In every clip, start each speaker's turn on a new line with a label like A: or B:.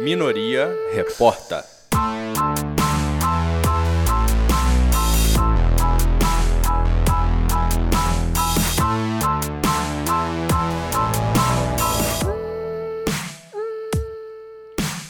A: Minoria Reporta.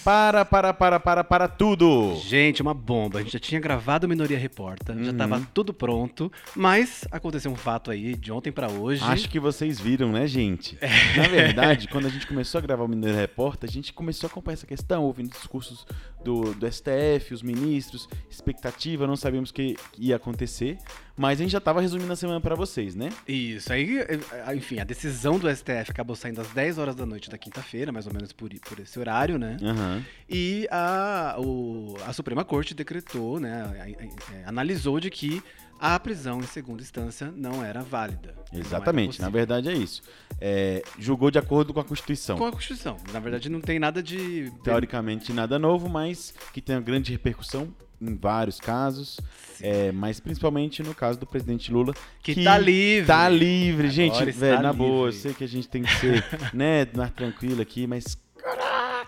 B: Para, para, para, para, para tudo!
C: Gente, uma bomba. A gente já tinha gravado o Minoria Reporta, já tava
B: Uhum.
C: tudo pronto, mas aconteceu um fato aí de ontem pra hoje.
B: Acho que vocês viram, né, gente? Na verdade, quando a gente começou a gravar o Mineiro Repórter, a gente começou a acompanhar essa questão, ouvindo discursos do, do STF, os ministros, expectativa, não sabíamos o que ia acontecer, mas a gente já tava resumindo a semana pra vocês, né?
C: Isso, aí, eh, enfim, a decisão do STF acabou saindo às 10 horas da noite da quinta-feira, mais ou menos por, por esse horário, né?
B: Aham.
C: E a, o- a Suprema Corte decretou, né, a- a- a- analisou de que a prisão em segunda instância não era válida. não era
B: Exatamente, na verdade é isso. É, julgou de acordo com a Constituição.
C: Com a Constituição. Na verdade, não tem nada de.
B: Teoricamente nada novo, mas que tem uma grande repercussão em vários casos, é, mas principalmente no caso do presidente Lula,
C: Que tá livre.
B: Tá livre,
C: Agora
B: gente, velho, na boa, eu
C: livre.
B: sei que a gente tem que ser, né, mais tranquilo aqui, mas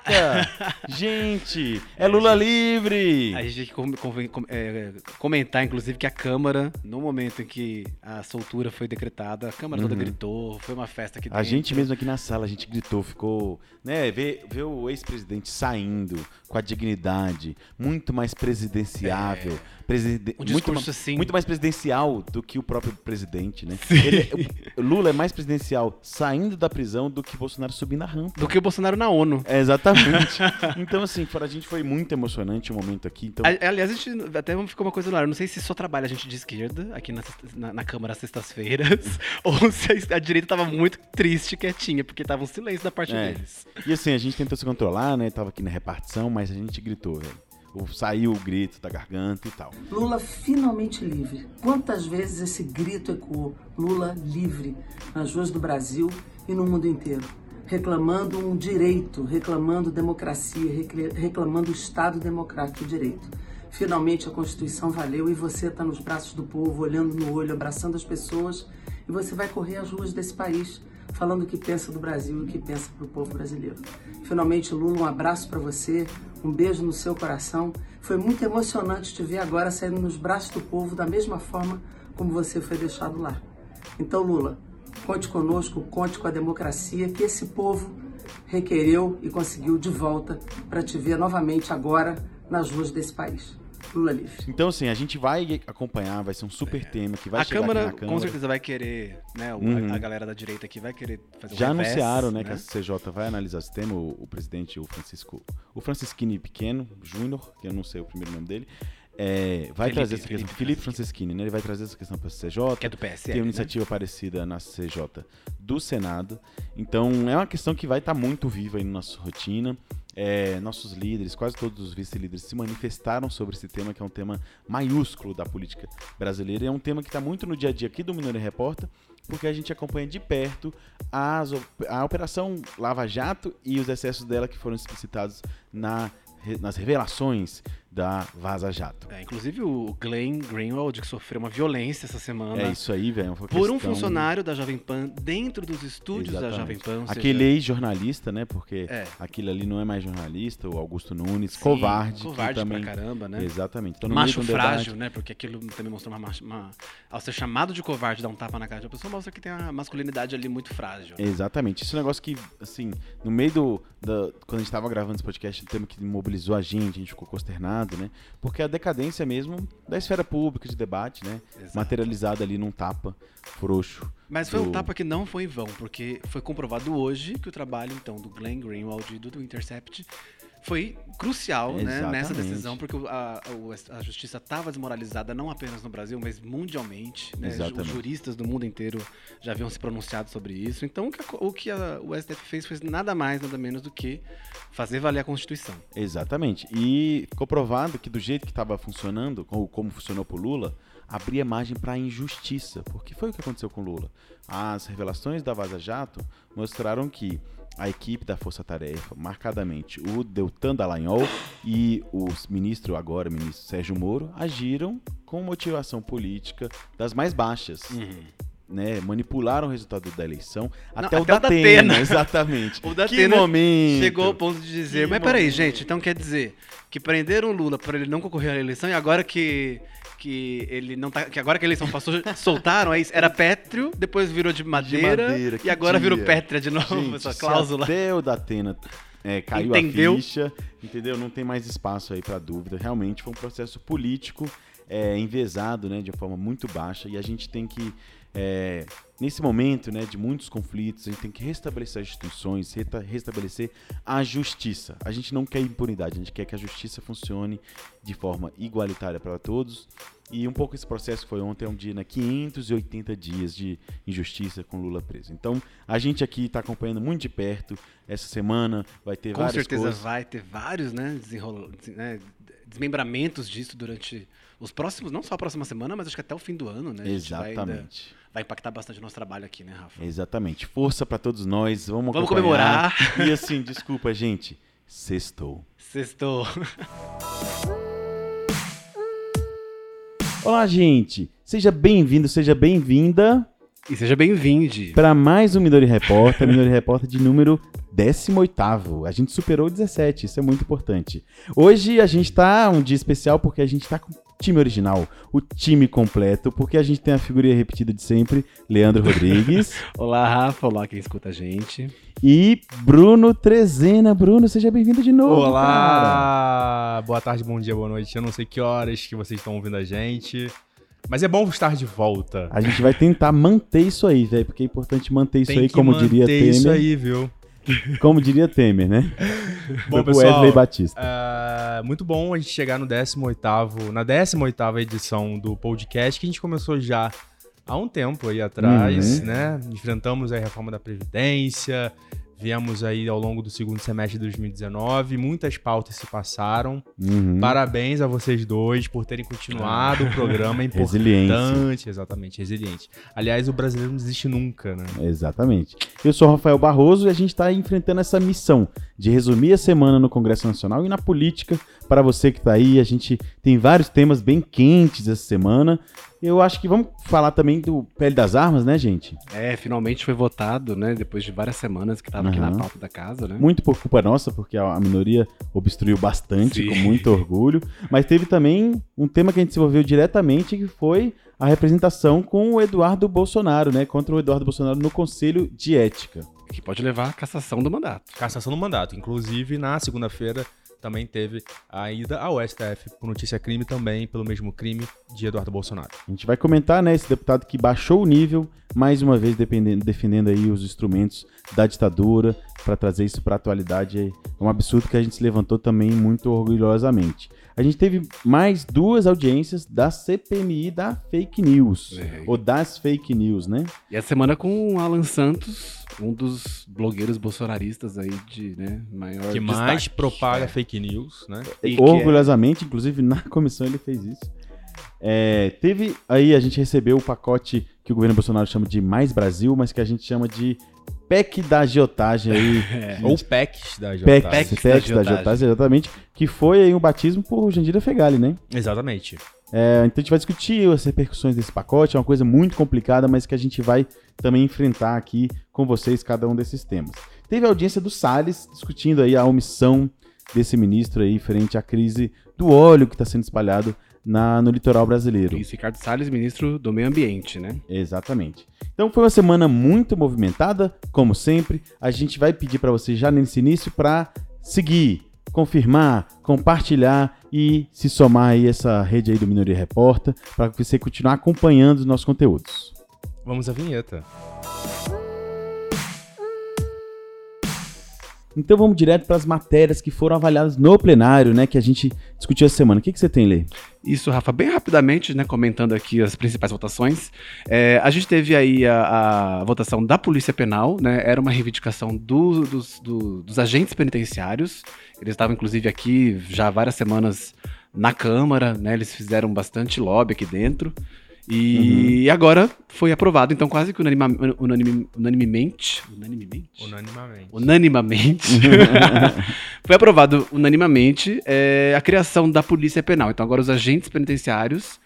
B: caraca! gente, é Lula livre!
C: A gente tem que é, comentar, inclusive, que a Câmara, no momento em que a soltura foi decretada, a Câmara toda
B: Uhum.
C: gritou, foi uma festa aqui
B: A gente mesmo aqui na sala, a gente gritou, ficou, né, ver, ver o ex-presidente saindo com a dignidade, muito mais presidenciável,
C: Um
B: muito,
C: discurso
B: ma-
C: assim.
B: muito mais presidencial do que o próprio presidente, né? Ele- Lula é mais presidencial saindo da prisão do que Bolsonaro subindo a rampa.
C: Do que o Bolsonaro na ONU.
B: É, exatamente. então, assim, para a gente foi muito emocionante o momento aqui. Então,
C: Aliás, a gente até ficou uma coisa lá. Eu não sei se só trabalha a gente de esquerda aqui na, na- na Câmara às sextas-feiras, ou se a, a direita tava muito triste, quietinha, porque tava um silêncio da parte
B: É.
C: deles.
B: E assim, a gente tentou se controlar, né? Tava aqui na repartição, mas a gente gritou, velho. Saiu o grito da garganta e tal.
D: Lula finalmente livre. Quantas vezes esse grito ecoou? Lula livre nas ruas do Brasil e no mundo inteiro. Reclamando um direito, reclamando democracia, reclamando o Estado democrático de direito. Finalmente a Constituição valeu e você está nos braços do povo, olhando no olho, abraçando as pessoas e você vai correr as ruas desse país falando o que pensa do Brasil e o que pensa para o povo brasileiro. Finalmente, Lula, um abraço para você, um beijo no seu coração. Foi muito emocionante te ver agora saindo nos braços do povo da mesma forma como você foi deixado lá. Então, Lula, conte conosco, conte com a democracia que esse povo requereu e conseguiu de volta para te ver novamente agora nas ruas desse país. Lula livre.
B: Então, assim, a gente vai acompanhar, vai ser um super tema que vai
C: a
B: chegar
C: Câmara,
B: aqui na Câmara.
C: com certeza, vai querer, né?
B: Uhum.
C: A, a galera da direita aqui vai querer fazer um
B: Já
C: revés,
B: anunciaram, né,
C: né?
B: que a CJ vai analisar esse tema, o, o presidente, o Francisco, o Francisquini Pequeno, Júnior, que eu não sei o primeiro nome dele, é, vai
C: Felipe,
B: trazer essa
C: Felipe
B: questão, Felipe Francisquini, né, ele vai trazer essa questão para a CJ,
C: Que é do PSL,
B: tem uma
C: né?
B: iniciativa parecida na CJ do Senado, então é uma questão que vai estar muito viva aí na nossa rotina, É, nossos líderes, quase todos os vice-líderes se manifestaram sobre esse tema, que é um tema maiúsculo da política brasileira, e é um tema que está muito no dia a dia aqui do Mineiro Repórter, porque a gente acompanha de perto as a Operação Lava Jato e os excessos dela que foram explicitados na, nas revelações da Vaza Jato.
C: É, inclusive o Glenn Greenwald, que sofreu uma violência essa semana.
B: É isso aí, velho. foi
C: Por um
B: questão-
C: funcionário da Jovem Pan dentro dos estúdios da Jovem
B: Exatamente.
C: Pan. ou seja,
B: Aquele ex-jornalista, né? Porque
C: É.
B: aquilo ali não é mais jornalista, o Augusto Nunes,
C: sim,
B: covarde.
C: Covarde
B: que também...
C: pra caramba, né?
B: Exatamente.
C: Macho
B: um
C: frágil, né? Porque aquilo também mostrou uma, uma. Ao ser chamado de covarde, dar um tapa na cara de uma pessoa, mostra que tem uma masculinidade ali muito frágil. né?
B: Exatamente. Isso é um negócio que, assim, no meio do. da- quando a gente tava gravando esse podcast, um tema que mobilizou a gente, a gente ficou consternado, né? Porque a decadência mesmo da esfera pública de debate, né?
C: Exato.
B: Materializada ali num tapa frouxo.
C: Mas foi
B: do-
C: um tapa que não foi em vão, porque foi comprovado hoje que o trabalho, então, do Glenn Greenwald e do Intercept foi crucial né, nessa decisão, porque a, a justiça estava desmoralizada não apenas no Brasil, mas mundialmente. Né? Os juristas do mundo inteiro já haviam se pronunciado sobre isso. Então, o que, a- o, que a- o STF fez foi nada mais, nada menos do que fazer valer a Constituição.
B: Exatamente. E ficou provado que do jeito que estava funcionando, ou como funcionou pro Lula, abria margem para injustiça. Porque foi o que aconteceu com o Lula. As revelações da Vaza Jato mostraram que a equipe da Força Tarefa, marcadamente o Deltan Dallagnol e o ministro agora, ministro Sérgio Moro, agiram com motivação política das mais baixas. Né, manipularam o resultado da eleição.
C: Não,
B: até, o
C: até o
B: Datena,
C: Datena.
B: exatamente.
C: O
B: que
C: Datena
B: momento.
C: Chegou ao ponto de dizer,
B: Que
C: mas peraí,
B: momento.
C: gente, então quer dizer que prenderam o Lula por ele não concorrer à eleição e agora que que ele não tá, que agora que a eleição passou, soltaram, aí era pétreo, depois virou de madeira,
B: madeira, que
C: e agora virou
B: dia.
C: pétrea de novo,
B: Gente,
C: essa cláusula.
B: Até o Datena é, caiu
C: Entendeu?
B: a ficha, entendeu? Não tem mais espaço aí para dúvida. Realmente foi um processo político é, envezado, né, de uma forma muito baixa e a gente tem que é, nesse momento, né, de muitos conflitos, a gente tem que restabelecer as instituições, restabelecer a justiça. A gente não quer impunidade, a gente quer que a justiça funcione de forma igualitária para todos. E um pouco esse processo foi ontem, é um dia, né, 580 dias de injustiça com Lula preso. Então, a gente aqui está acompanhando muito de perto. Essa semana vai ter
C: Com
B: várias
C: certeza
B: coisas.
C: vai ter vários, né, né, desmembramentos disso durante os próximos, não só a próxima semana, mas acho que até o fim do ano, né? A gente vai ainda-
B: Exatamente.
C: Vai, impactar bastante o nosso trabalho aqui, né, Rafa?
B: Exatamente. Força para todos nós. Vamos,
C: Vamos comemorar.
B: E assim, desculpa, gente. Sextou.
C: Sextou.
B: Olá, gente. Seja bem-vindo, seja bem-vinda
C: E seja bem-vindo.
B: para mais um Midori Repórter, Midori Repórter de número 18º. A gente superou o 17, isso é muito importante. Hoje a gente tá um dia especial porque a gente tá com time original, o time completo, porque a gente tem a figurinha repetida de sempre, Leandro Rodrigues
C: Olá, Rafa. Olá, quem escuta a gente.
B: e Bruno Trezena. Bruno, seja bem-vindo de novo. cara.
A: Olá! Boa tarde, bom dia, boa noite. Eu não sei que horas que vocês estão ouvindo a gente. Mas é bom estar de volta.
B: A gente vai tentar manter isso aí, velho, porque é importante manter isso
A: Tem
B: aí,
A: que
B: como
A: manter
B: diria Temer.
A: isso aí, viu?
B: Como diria Temer, né?
A: Bom, pessoal,
B: Wesley Batista.
A: é, muito bom a gente chegar no 18º, na 18ª edição do podcast, que a gente começou já há um tempo aí atrás,
B: Uhum.
A: né? Enfrentamos a reforma da Previdência, viemos aí ao longo do segundo semestre de 2019, muitas pautas se passaram.
B: Uhum.
A: Parabéns a vocês dois por terem continuado o programa, é
B: Resiliência.
A: importante, exatamente, resiliente. Aliás, o brasileiro não desiste nunca, né?
B: Exatamente. Eu sou o Rafael Barroso e a gente está enfrentando essa missão de resumir a semana no Congresso Nacional e na política. Para você que está aí, a gente tem vários temas bem quentes essa semana. Eu acho que vamos falar também do Pele das Armas, né, gente?
C: É, finalmente foi votado, né? Depois de várias semanas que tava aqui na pauta da casa, né?
B: Muito por culpa nossa, porque a a minoria obstruiu bastante,
C: Sim.
B: com muito orgulho. Mas teve também um tema que a gente desenvolveu diretamente, que foi a representação com o Eduardo Bolsonaro, né? Contra o Eduardo Bolsonaro no Conselho de Ética.
C: Que pode levar à cassação do mandato.
A: Cassação do mandato. Inclusive, na segunda-feira também teve a ida ao STF por notícia crime também pelo mesmo crime de Eduardo Bolsonaro.
B: A gente vai comentar, né, esse deputado que baixou o nível, mais uma vez defendendo aí os instrumentos da ditadura para trazer isso para a atualidade. É um absurdo que a gente se levantou também muito orgulhosamente. A gente teve mais duas audiências da CPMI da fake news,
C: É.
B: ou das fake news, né?
C: E essa semana com o Alan Santos, um dos blogueiros bolsonaristas aí de, né, maior
A: Que mais
C: destaque.
A: propaga
C: É.
A: fake news, né?
C: E que
B: Orgulhosamente, inclusive na comissão ele fez isso. É, teve aí, a gente recebeu o pacote que o governo Bolsonaro chama de Mais Brasil, mas que a gente chama de PEC da agiotagem aí.
C: É.
A: Ou PECs da
B: PEC,
A: Jotaz.
C: PECs
B: PEC,
C: da
B: da
C: agiotagem.
B: agiotagem, exatamente. Que foi aí um batismo por Jandira Fegali, né?
A: Exatamente.
B: É, então a gente vai discutir as repercussões desse pacote, é uma coisa muito complicada, mas que a gente vai também enfrentar aqui com vocês cada um desses temas. Teve a audiência do Salles discutindo aí a omissão desse ministro aí frente à crise do óleo que está sendo espalhado na, no litoral brasileiro.
C: Isso, Ricardo Salles, ministro do Meio Ambiente, né?
B: Exatamente. Então foi uma semana muito movimentada, como sempre. A gente vai pedir para você já nesse início para seguir, confirmar, compartilhar e se somar aí essa rede aí do Minoria Repórter para você continuar acompanhando os nossos conteúdos.
A: Vamos à vinheta.
B: Então vamos direto para as matérias que foram avaliadas no plenário, né, que a gente discutiu essa semana. O que, que você tem, Lê?
C: Isso, Rafa, bem rapidamente, né, comentando aqui as principais votações. É, a gente teve aí a, a votação da Polícia Penal, né? Era uma reivindicação do- dos, do- dos agentes penitenciários. Eles estavam, inclusive, aqui já há várias semanas na Câmara, né? Eles fizeram bastante lobby aqui dentro. E agora foi aprovado, então quase que unanima, unanime- unanimemente. Unanimemente?
A: Unanimamente.
C: unanimamente, foi aprovado unanimamente é, a criação da Polícia Penal. Então agora os agentes penitenciários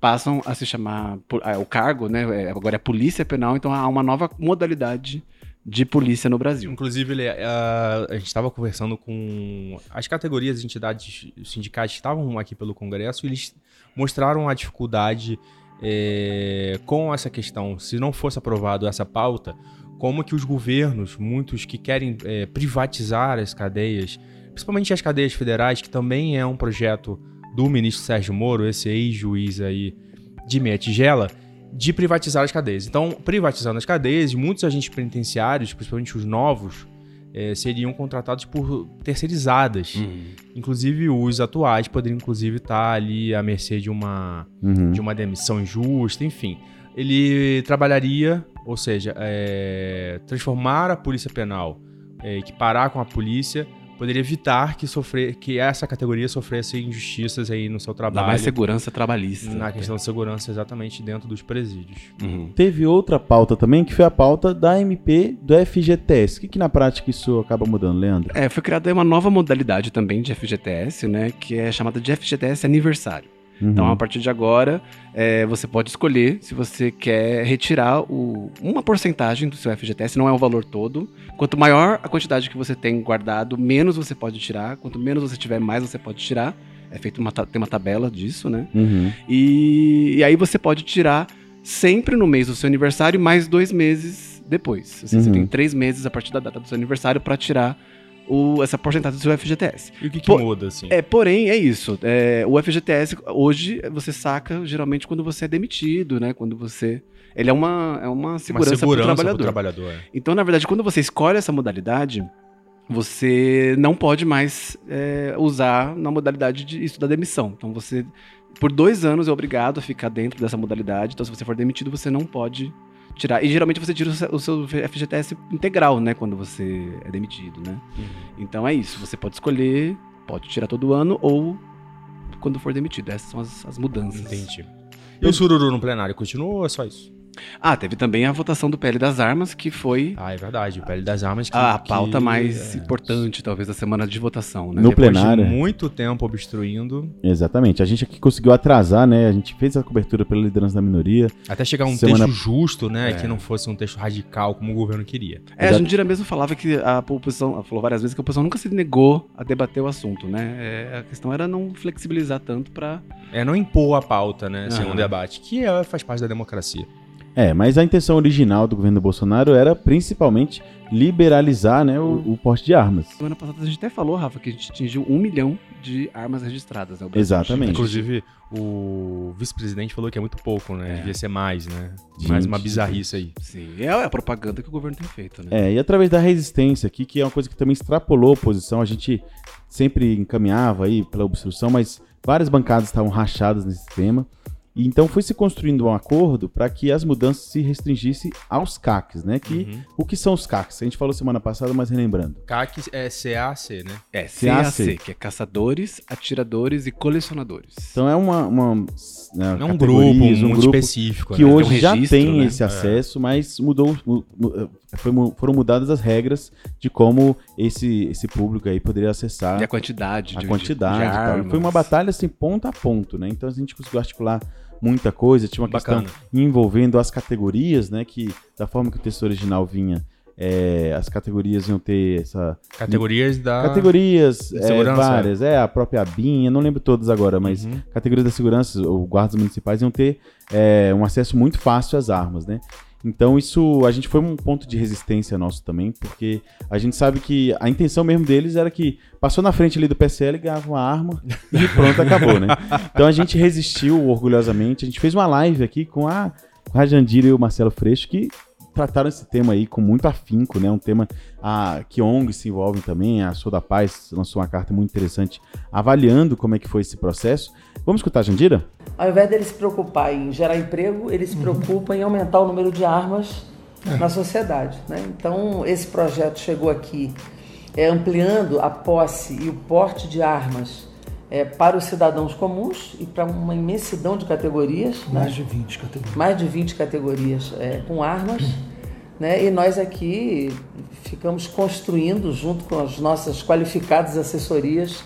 C: passam a se chamar o cargo, né? É, agora é polícia penal, então há uma nova modalidade de polícia no Brasil.
A: Inclusive, ele, a, a gente estava conversando com as categorias de entidades sindicais que estavam aqui pelo Congresso e eles mostraram a dificuldade é, com essa questão. Se não fosse aprovado essa pauta, como que os governos, muitos que querem é, privatizar as cadeias, principalmente as cadeias federais, que também é um projeto do ministro Sérgio Moro, esse ex-juiz aí de meia tigela, de privatizar as cadeias. Então, privatizando as cadeias, muitos agentes penitenciários, principalmente os novos, é, seriam contratados por terceirizadas. Uhum. Inclusive, os atuais poderiam, inclusive, estar ali à mercê de uma, uhum. de uma demissão injusta, enfim. Ele trabalharia, ou seja, é, transformar a polícia penal, é, equiparar com a polícia poderia evitar que, sofrer, que essa categoria sofresse injustiças aí no seu trabalho. Dá
C: mais segurança trabalhista.
A: Na questão de segurança, exatamente dentro dos presídios.
B: Uhum. Teve outra pauta também, que foi a pauta da MP do FGTS. O que, que na prática isso acaba mudando, Leandro?
C: É, foi criada uma nova modalidade também de FGTS, né, que é chamada de FGTS aniversário. Uhum. Então, a partir de agora, é, você pode escolher se você quer retirar o, uma porcentagem do seu FGTS, não é o valor todo. Quanto maior a quantidade que você tem guardado, menos você pode tirar. Quanto menos você tiver, mais você pode tirar. É feito uma, tem uma tabela disso, né? Uhum. E, e, aí você pode tirar sempre no mês do seu aniversário, mais dois meses depois. Assim, uhum. Você tem três meses a partir da data do seu aniversário para tirar o, essa porcentagem do seu FGTS.
A: E o que, que Por, muda, assim?
C: É, porém, é isso. É, o FGTS, hoje, você saca geralmente quando você é demitido, né? Quando você. Ele é uma, é uma segurança, uma segurança para o trabalhador.
A: trabalhador é.
C: Então, na verdade, quando você escolhe essa modalidade, você não pode mais é, usar na modalidade de isso da demissão. Então, você, por dois anos, é obrigado a ficar dentro dessa modalidade. Então, se você for demitido, você não pode tirar. E geralmente você tira o seu FGTS integral, né? Quando você é demitido, né? Uhum. Então é isso. Você pode escolher, pode tirar todo ano ou quando for demitido. Essas são as, as mudanças.
A: Entendi. E o sururu no plenário continua ou é só isso?
C: Ah, teve também a votação do PL das Armas, que foi.
A: Ah, é verdade. O PL das Armas. Que,
C: a pauta que... mais é... importante, talvez, da semana de votação, né?
B: No Depois plenário. De
A: muito tempo obstruindo.
B: Exatamente. A gente aqui conseguiu atrasar, né? A gente fez a cobertura pela liderança da minoria.
A: Até chegar um semana... texto justo, né? É. Que não fosse um texto radical como o governo queria.
C: É, a Jandira mesmo falava que a oposição, falou várias vezes que a oposição nunca se negou a debater o assunto, né? É, a questão era não flexibilizar tanto para.
A: É, não impor a pauta, né? Sem um debate, que é, faz parte da democracia.
B: É, mas a intenção original do governo Bolsonaro era principalmente liberalizar né, o, o porte de armas.
C: Semana passada a gente até falou, Rafa, que a gente atingiu um milhão de armas registradas. Né,
B: Exatamente.
A: Inclusive, o vice-presidente falou que é muito pouco, né? É. Devia ser mais, né? Gente, mais uma bizarrice aí.
C: Sim, é a propaganda que o governo tem feito, né?
B: É, e através da resistência aqui, que é uma coisa que também extrapolou a oposição, a gente sempre encaminhava aí pela obstrução, mas várias bancadas estavam rachadas nesse tema. E então foi se construindo um acordo para que as mudanças se restringissem aos CACs, né? Que, uhum. O que são os CACs? A gente falou semana passada, mas relembrando.
A: CAC é CAC, né?
C: É, CAC, que é caçadores, atiradores e colecionadores.
B: Então é uma... uma
A: né, é um grupo um muito grupo específico.
B: Que né? hoje um registro, já tem né? esse é. acesso, é. mas mudou, foi, foram mudadas as regras de como esse, esse público aí poderia acessar.
C: E a quantidade.
B: A de, quantidade. De, de foi uma batalha assim, ponto a ponto, né? Então a gente conseguiu articular muita coisa. Tinha uma Bacana. questão envolvendo as categorias, né? Que da forma que o texto original vinha, é, as categorias iam ter essa.
A: Categorias da.
B: Categorias é, várias, é, a própria BIM, não lembro todas agora, mas uhum. categorias da segurança, ou guardas municipais iam ter é, um acesso muito fácil às armas, né? Então isso, a gente foi um ponto de resistência nosso também, porque a gente sabe que a intenção mesmo deles era que passou na frente ali do PSL, ganhava uma arma e pronto, acabou, né? Então a gente resistiu orgulhosamente, a gente fez uma live aqui com a, com a Jandira e o Marcelo Freixo, que trataram esse tema aí com muito afinco, né? Um tema a, que ONGs se envolvem também. A Sou da Paz lançou uma carta muito interessante avaliando como é que foi esse processo. Vamos escutar a Jandira?
D: Ao invés deles se preocupar em gerar emprego, eles se uhum. preocupam em aumentar o número de armas é. na sociedade. Né? Então, esse projeto chegou aqui é, ampliando a posse e o porte de armas é, para os cidadãos comuns e para uma imensidão de categorias.
C: Né? Mais né? de 20 categorias.
D: Mais de 20 categorias é, com armas. Né? E nós aqui ficamos construindo, junto com as nossas qualificadas assessorias,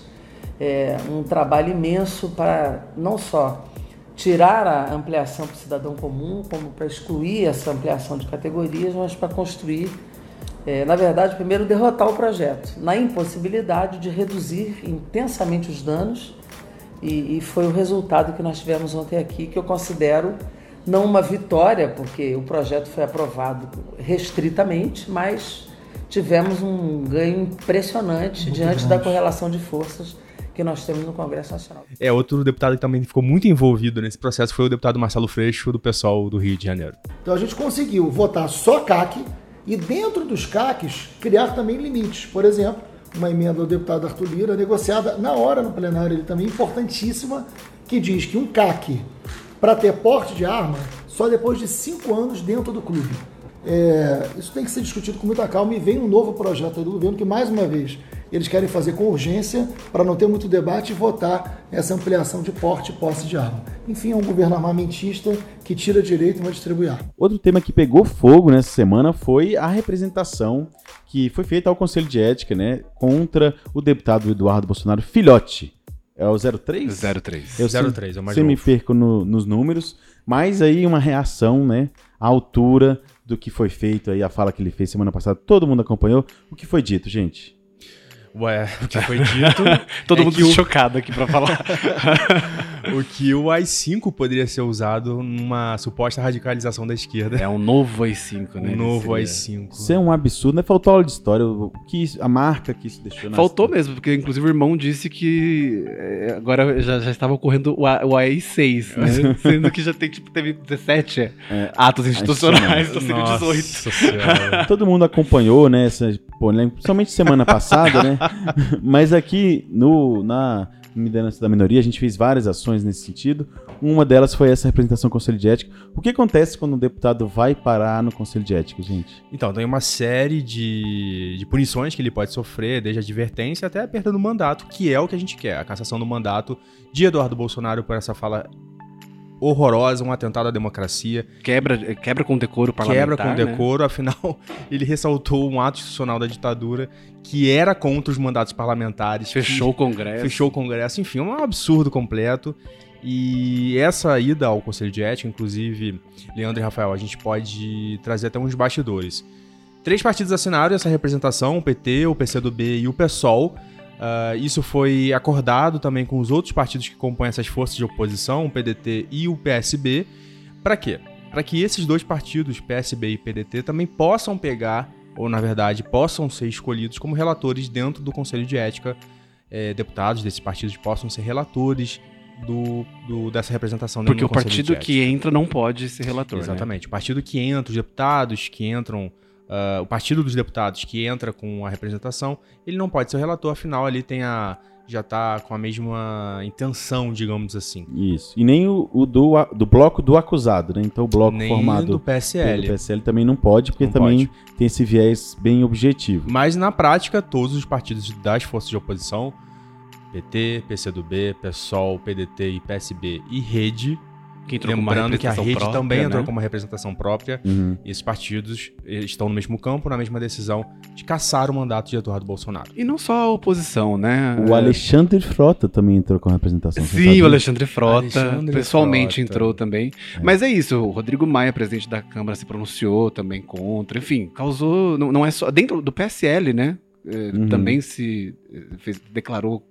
D: é, um trabalho imenso para não só tirar a ampliação para o cidadão comum, como para excluir essa ampliação de categorias, mas para construir, é, na verdade, primeiro derrotar o projeto, na impossibilidade de reduzir intensamente os danos, e, e foi o resultado que nós tivemos ontem aqui, que eu considero não uma vitória, porque o projeto foi aprovado restritamente, mas tivemos um ganho impressionante muito diante grande. da correlação de forças que nós temos no Congresso Nacional.
A: É, outro deputado que também ficou muito envolvido nesse processo foi o deputado Marcelo Freixo, do pessoal do Rio de Janeiro.
E: Então a gente conseguiu votar só CAC e dentro dos CACs criar também limites. Por exemplo, uma emenda do deputado Arthur Lira, negociada na hora no plenário, ele também importantíssima, que diz que um CAC, para ter porte de arma, só depois de cinco anos dentro do clube. É, isso tem que ser discutido com muita calma e vem um novo projeto do governo que, mais uma vez, eles querem fazer com urgência para não ter muito debate e votar essa ampliação de porte e posse de arma. Enfim, é um governo armamentista que tira direito e vai distribuir arma.
B: Outro tema que pegou fogo nessa semana foi a representação que foi feita ao Conselho de Ética né, contra o deputado Eduardo Bolsonaro Filhote. É o 03?
C: 03.
B: Eu 03, é o mais Você me perco no, nos números, mas aí uma reação, né, à altura do que foi feito aí, a fala que ele fez semana passada, todo mundo acompanhou. O que foi dito, gente?
A: Ué, o que foi dito.
C: Todo é mundo o... chocado aqui para falar.
A: o que o AI-5 poderia ser usado numa suposta radicalização da esquerda.
C: É um novo AI-5, né?
A: Um novo AI-5.
B: Isso é um absurdo, né? Faltou aula de história. O que a marca que isso deixou
C: na Faltou mesmo, porque inclusive o irmão disse que é, agora já, já estava ocorrendo o, o AI-6, né? Sendo que já tem, tipo, teve 17 é, atos institucionais do século XVIII.
B: Todo mundo acompanhou, né? Essa, pô, né? principalmente semana passada, né? Mas aqui no, na liderança da minoria, a gente fez várias ações nesse sentido. Uma delas foi essa representação do Conselho de Ética. O que acontece quando um deputado vai parar no Conselho de Ética, gente?
A: Então, tem uma série de, de punições que ele pode sofrer, desde advertência até a perda do mandato, que é o que a gente quer, a cassação do mandato de Eduardo Bolsonaro por essa fala horrorosa, um atentado à democracia.
C: Quebra, quebra com decoro parlamentar.
A: Quebra com
C: né?
A: decoro, né? afinal, ele ressaltou um ato institucional da ditadura que era contra os mandatos parlamentares.
C: Fechou o Congresso.
A: Fechou o Congresso, enfim, um absurdo completo. E essa ida ao Conselho de Ética, inclusive, Leandro e Rafael, a gente pode trazer até uns bastidores. Três partidos assinaram essa representação, o PT, o PCdoB e o PSOL, Uh, isso foi acordado também com os outros partidos que compõem essas forças de oposição, o PDT e o PSB. Para quê? Para que esses dois partidos, PSB e PDT, também possam pegar, ou na verdade possam ser escolhidos como relatores dentro do Conselho de Ética. É, deputados desses partidos possam ser relatores do, do, dessa representação
C: Porque o partido que entra não pode ser relator.
A: Né? Exatamente.
C: Né?
A: O partido que entra, os deputados que entram uh, o partido dos deputados que entra com a representação, ele não pode ser o relator, afinal ali tem a já está com a mesma intenção, digamos assim.
B: Isso. E nem o, o do, do bloco do acusado, né? Então o bloco nem formado
A: do PSL.
B: pelo PSL também não pode, porque não também pode. tem esse viés bem objetivo.
A: Mas na prática, todos os partidos das forças de oposição, PT, PCdoB, PSOL, PDT e PSB e Rede, que entrou Lembrando que a rede própria, também né? entrou com uma representação própria. Uhum. E esses partidos estão no mesmo campo, na mesma decisão de caçar o mandato de Eduardo Bolsonaro.
C: E não só a oposição, né?
B: O Alexandre Frota também entrou com a representação.
C: Sim, o Alexandre Frota Alexandre pessoalmente Frota. entrou também. É. Mas é isso, o Rodrigo Maia, presidente da Câmara, se pronunciou também contra. Enfim, causou. Não, não é só. Dentro do PSL, né? Eh, uhum. Também se eh, fez, declarou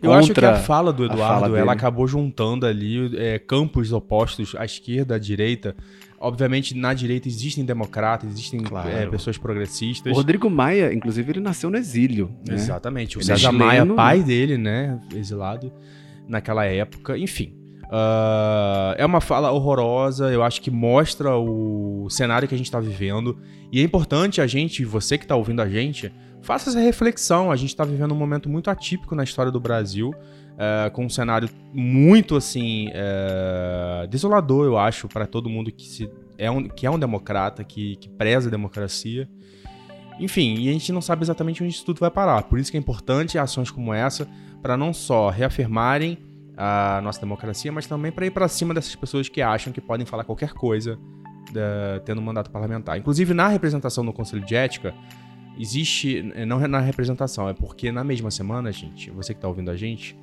A: eu acho que a fala do Eduardo, fala ela acabou juntando ali é, campos opostos à esquerda, à direita. Obviamente, na direita existem democratas, existem claro. é, pessoas progressistas.
C: O Rodrigo Maia, inclusive, ele nasceu no exílio. Né?
A: Exatamente. O ele é César é Maia, pai dele, né? Exilado naquela época. Enfim. Uh, é uma fala horrorosa, eu acho que mostra o cenário que a gente está vivendo. E é importante a gente, você que está ouvindo a gente, faça essa reflexão. A gente está vivendo um momento muito atípico na história do Brasil, é, com um cenário muito assim é, desolador, eu acho, para todo mundo que, se, é, um, que é um democrata, que, que preza a democracia. Enfim, e a gente não sabe exatamente onde isso tudo vai parar. Por isso que é importante ações como essa, para não só reafirmarem a nossa democracia, mas também para ir para cima dessas pessoas que acham que podem falar qualquer coisa tendo um mandato parlamentar. Inclusive, na representação no Conselho de Ética, existe, eh, não na representação, é porque na mesma semana, gente, você que está ouvindo a gente,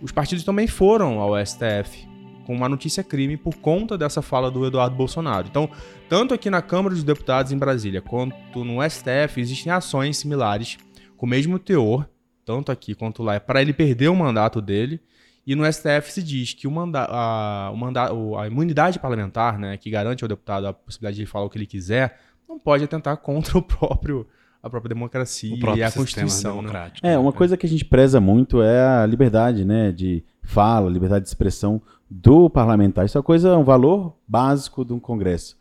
A: os partidos também foram ao STF com uma notícia crime por conta dessa fala do Eduardo Bolsonaro. Então, tanto aqui na Câmara dos Deputados em Brasília quanto no STF existem ações similares com o mesmo teor, tanto aqui quanto lá, para ele perder o mandato dele. E no STF se diz que o manda a, o manda a imunidade parlamentar, né, que garante ao deputado a possibilidade de falar o que ele quiser, não pode atentar contra o próprio a própria democracia e a Constituição. Né?
B: É, uma coisa que a gente preza muito é a liberdade, né, de fala, liberdade de expressão do parlamentar. Isso é uma coisa, um valor básico de um Congresso.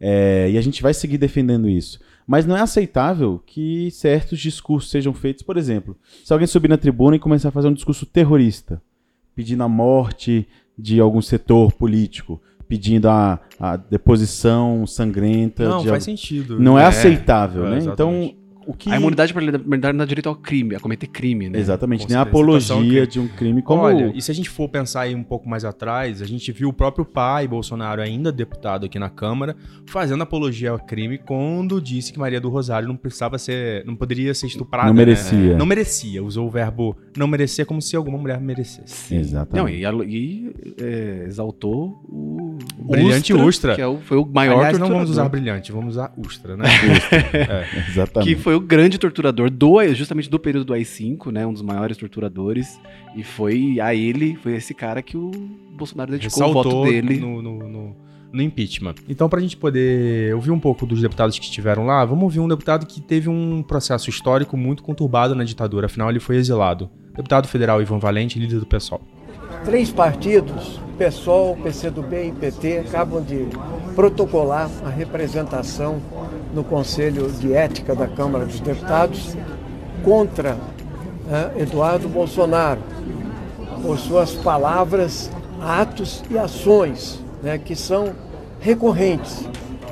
B: É, e a gente vai seguir defendendo isso. Mas não é aceitável que certos discursos sejam feitos, por exemplo, se alguém subir na tribuna e começar a fazer um discurso terrorista, pedindo a morte de algum setor político, pedindo a, a deposição sangrenta.
A: Não,
B: de,
A: faz sentido.
B: Não é, é aceitável, é, né? Então
C: o que... A imunidade parlamentar não dá direito ao crime, a cometer crime, né?
B: Exatamente, nem a apologia de um crime como...
A: Olha, e se a gente for pensar aí um pouco mais atrás, a gente viu o próprio pai, Bolsonaro, ainda deputado aqui na Câmara, fazendo apologia ao crime quando disse que Maria do Rosário não precisava ser... não poderia ser estuprada,
B: Não merecia.
A: Né? Não merecia, usou o verbo não merecer como se alguma mulher merecesse.
B: Sim. Exatamente.
C: Não, e, e é, exaltou o...
A: o brilhante Ustra, Ustra.
C: Que é o, foi o maior
A: Aliás, não vamos usar brilhante, vamos usar Ustra, né?
B: Ustra. é. Exatamente.
C: Que foi o grande torturador do, justamente do período do AI-5, né? Um dos maiores torturadores. E foi a ele, foi esse cara que o Bolsonaro dedicou Ressaltou o voto dele.
A: No, no, no, no impeachment. Então, para a gente poder ouvir um pouco dos deputados que estiveram lá, vamos ouvir um deputado que teve um processo histórico muito conturbado na ditadura. Afinal, ele foi exilado. Deputado federal Ivan Valente, líder do PSOL.
F: Três partidos, PSOL, PCdoB e PT, acabam de protocolar a representação no Conselho de Ética da Câmara dos Deputados contra uh, Eduardo Bolsonaro por suas palavras, atos e ações né, que são recorrentes.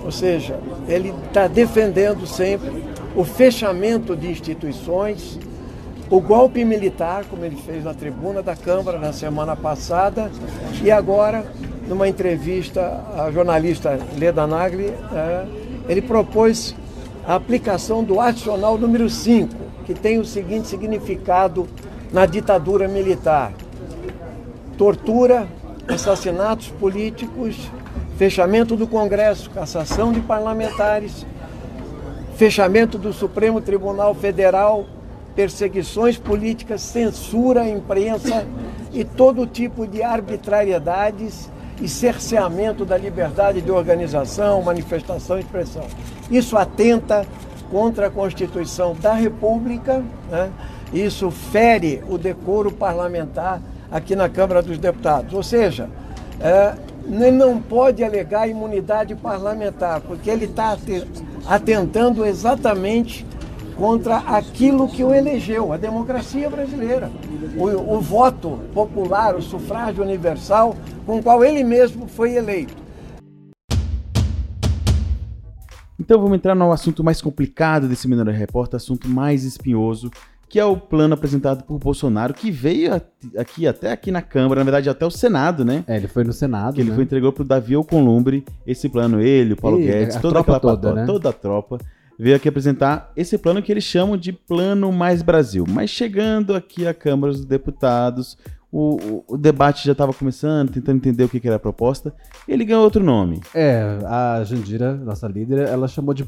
F: Ou seja, ele está defendendo sempre o fechamento de instituições, o golpe militar, como ele fez na tribuna da Câmara na semana passada, e agora, numa entrevista à jornalista Leda Nagli, é, ele propôs a aplicação do adicional número 5, que tem o seguinte significado na ditadura militar: tortura, assassinatos políticos, fechamento do Congresso, cassação de parlamentares, fechamento do Supremo Tribunal Federal, perseguições políticas, censura à imprensa e todo tipo de arbitrariedades e cerceamento da liberdade de organização, manifestação e expressão. Isso atenta contra a Constituição da República, né? isso fere o decoro parlamentar aqui na Câmara dos Deputados. Ou seja, é, ele não pode alegar imunidade parlamentar, porque ele está atentando exatamente contra aquilo que o elegeu, a democracia brasileira. O, o voto popular, o sufrágio universal, com o qual ele mesmo foi eleito.
B: Então vamos entrar no assunto mais complicado desse Mineiro Repórter, assunto mais espinhoso, que é o plano apresentado por Bolsonaro, que veio aqui até aqui na Câmara, na verdade até o Senado, né?
C: É, ele foi no Senado.
B: Que ele
C: né?
B: foi entregou pro Davi Alcolumbre esse plano, ele, o Paulo e Guedes, toda aquela toda, patota, né? toda a tropa veio aqui apresentar esse plano que eles chamam de Plano Mais Brasil. Mas chegando aqui à Câmara dos Deputados, o, o, debate já estava começando, tentando entender o que, que, era a proposta, ele ganhou outro nome.
C: É, a Jandira, nossa líder, ela chamou de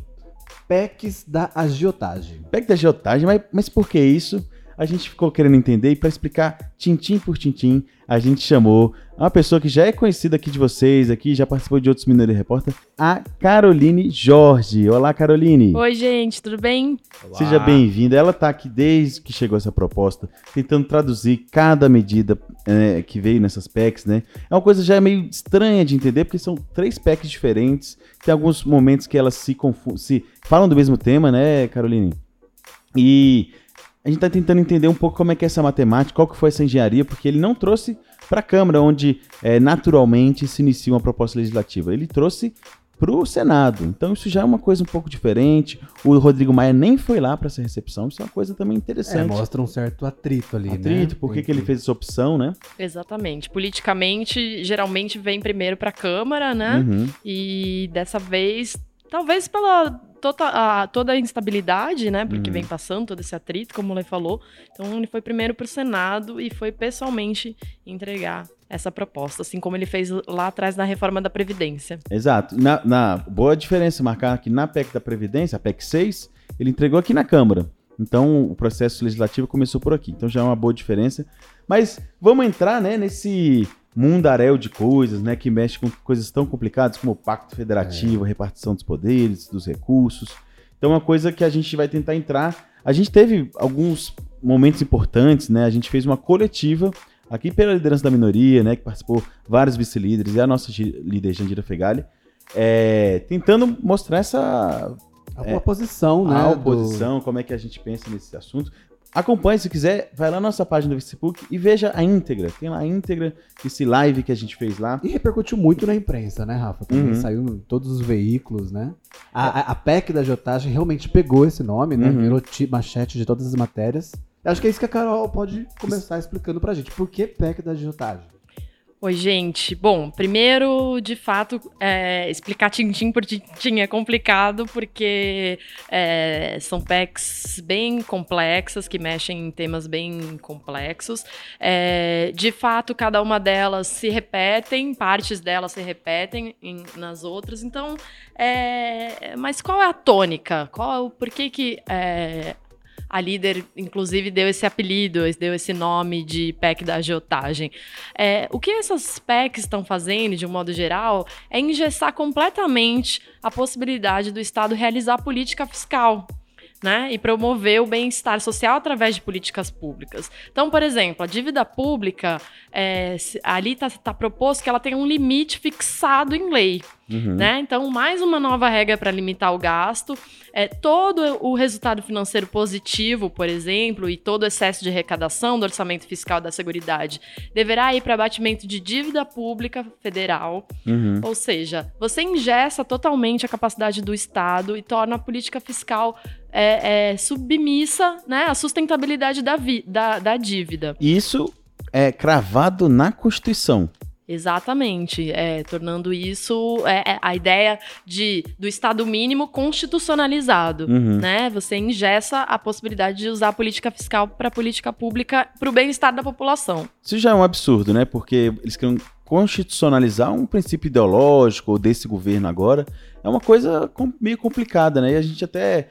C: PECs da agiotagem.
B: PEC da agiotagem, mas, mas por que isso? A gente ficou querendo entender e para explicar tintim por tintim, a gente chamou uma pessoa que já é conhecida aqui de vocês, aqui já participou de outros Mineiro Repórter, a Caroline Jorge. Olá, Caroline.
G: Oi, gente, tudo bem?
B: Olá. Seja bem-vinda. Ela está aqui desde que chegou essa proposta, tentando traduzir cada medida é, que veio nessas PECs, né? É uma coisa já meio estranha de entender, porque são três PECs diferentes. Tem alguns momentos que elas se confundem, se falam do mesmo tema, né, Caroline? E a gente está tentando entender um pouco como é que é essa matemática, qual que foi essa engenharia, porque ele não trouxe para a Câmara, onde é, naturalmente se inicia uma proposta legislativa. Ele trouxe para o Senado. Então isso já é uma coisa um pouco diferente. O Rodrigo Maia nem foi lá para essa recepção. Isso é uma coisa também interessante. É,
C: mostra um certo atrito ali,
B: atrito,
C: né?
B: por que, que ele fez essa opção, né?
G: Exatamente. Politicamente, geralmente vem primeiro para a Câmara, né? Uhum. E dessa vez, talvez pela toda a, toda a instabilidade, né? Porque
B: Uhum.
G: vem passando todo esse atrito, como o Lê falou. Então ele foi primeiro para o Senado e foi pessoalmente entregar essa proposta, assim como ele fez lá atrás na reforma da Previdência.
B: Exato. Na, na- boa diferença marcar que na PEC da Previdência, a PEC 6, ele entregou aqui na Câmara. Então o processo legislativo começou por aqui. Então já é uma boa diferença. Mas vamos entrar né, nesse mundaréu de coisas, né, que mexe com coisas tão complicadas como o pacto federativo, a repartição dos poderes, dos recursos. Então é uma coisa que a gente vai tentar entrar. A gente teve alguns momentos importantes, né? A gente fez uma coletiva aqui pela liderança da minoria, né, que participou vários vice-líderes e a nossa líder Jandira Fegali, é, tentando mostrar essa
C: A oposição, né?
B: a
C: do-
B: oposição, como é que a gente pensa nesse assunto. Acompanhe, se quiser, vai lá na nossa página do Facebook e veja a íntegra. Tem lá a íntegra, esse live que a gente fez lá.
H: E repercutiu muito na imprensa, né, Rafa? Também
B: Uhum.
H: saiu em todos os veículos, né? A, a- a PEC da agiotagem realmente pegou esse nome, né?
B: Uhum.
H: Virou manchete de todas as matérias. Acho que é isso que a Carol pode começar explicando pra gente. Por que PEC da agiotagem?
G: Oi, gente. Bom, primeiro, de fato, é, explicar tintim por tintim é complicado, porque é, são PECs bem complexas, que mexem em temas bem complexos. É, de fato, cada uma delas se repetem, partes delas se repetem em- nas outras. Então, é, mas qual é a tônica? Qual, por que que é, a líder, inclusive, deu esse apelido, deu esse nome de PEC da agiotagem? É, o que essas PECs estão fazendo, de um modo geral, é engessar completamente a possibilidade do Estado realizar política fiscal. Né, e promover o bem-estar social através de políticas públicas. Então, por exemplo, a dívida pública, é, ali está proposto que ela tenha um limite fixado em lei.
B: Uhum.
G: Né? Então, mais uma nova regra para limitar o gasto. É, todo o resultado financeiro positivo, por exemplo, e todo o excesso de arrecadação do orçamento fiscal da Seguridade deverá ir para abatimento de dívida pública federal.
B: Uhum.
G: Ou seja, você ingessa totalmente a capacidade do Estado e torna a política fiscal é, é, submissa né, à sustentabilidade da, vi- da, da dívida.
B: Isso é cravado na Constituição.
G: Exatamente, é, tornando isso é, é, a ideia de do Estado mínimo constitucionalizado.
B: Uhum.
G: Né? Você ingessa a possibilidade de usar a política fiscal para política pública para o bem-estar da população.
B: Isso já é um absurdo, né? Porque eles querem constitucionalizar um princípio ideológico ou desse governo agora. É uma coisa com- meio complicada, né? E a gente até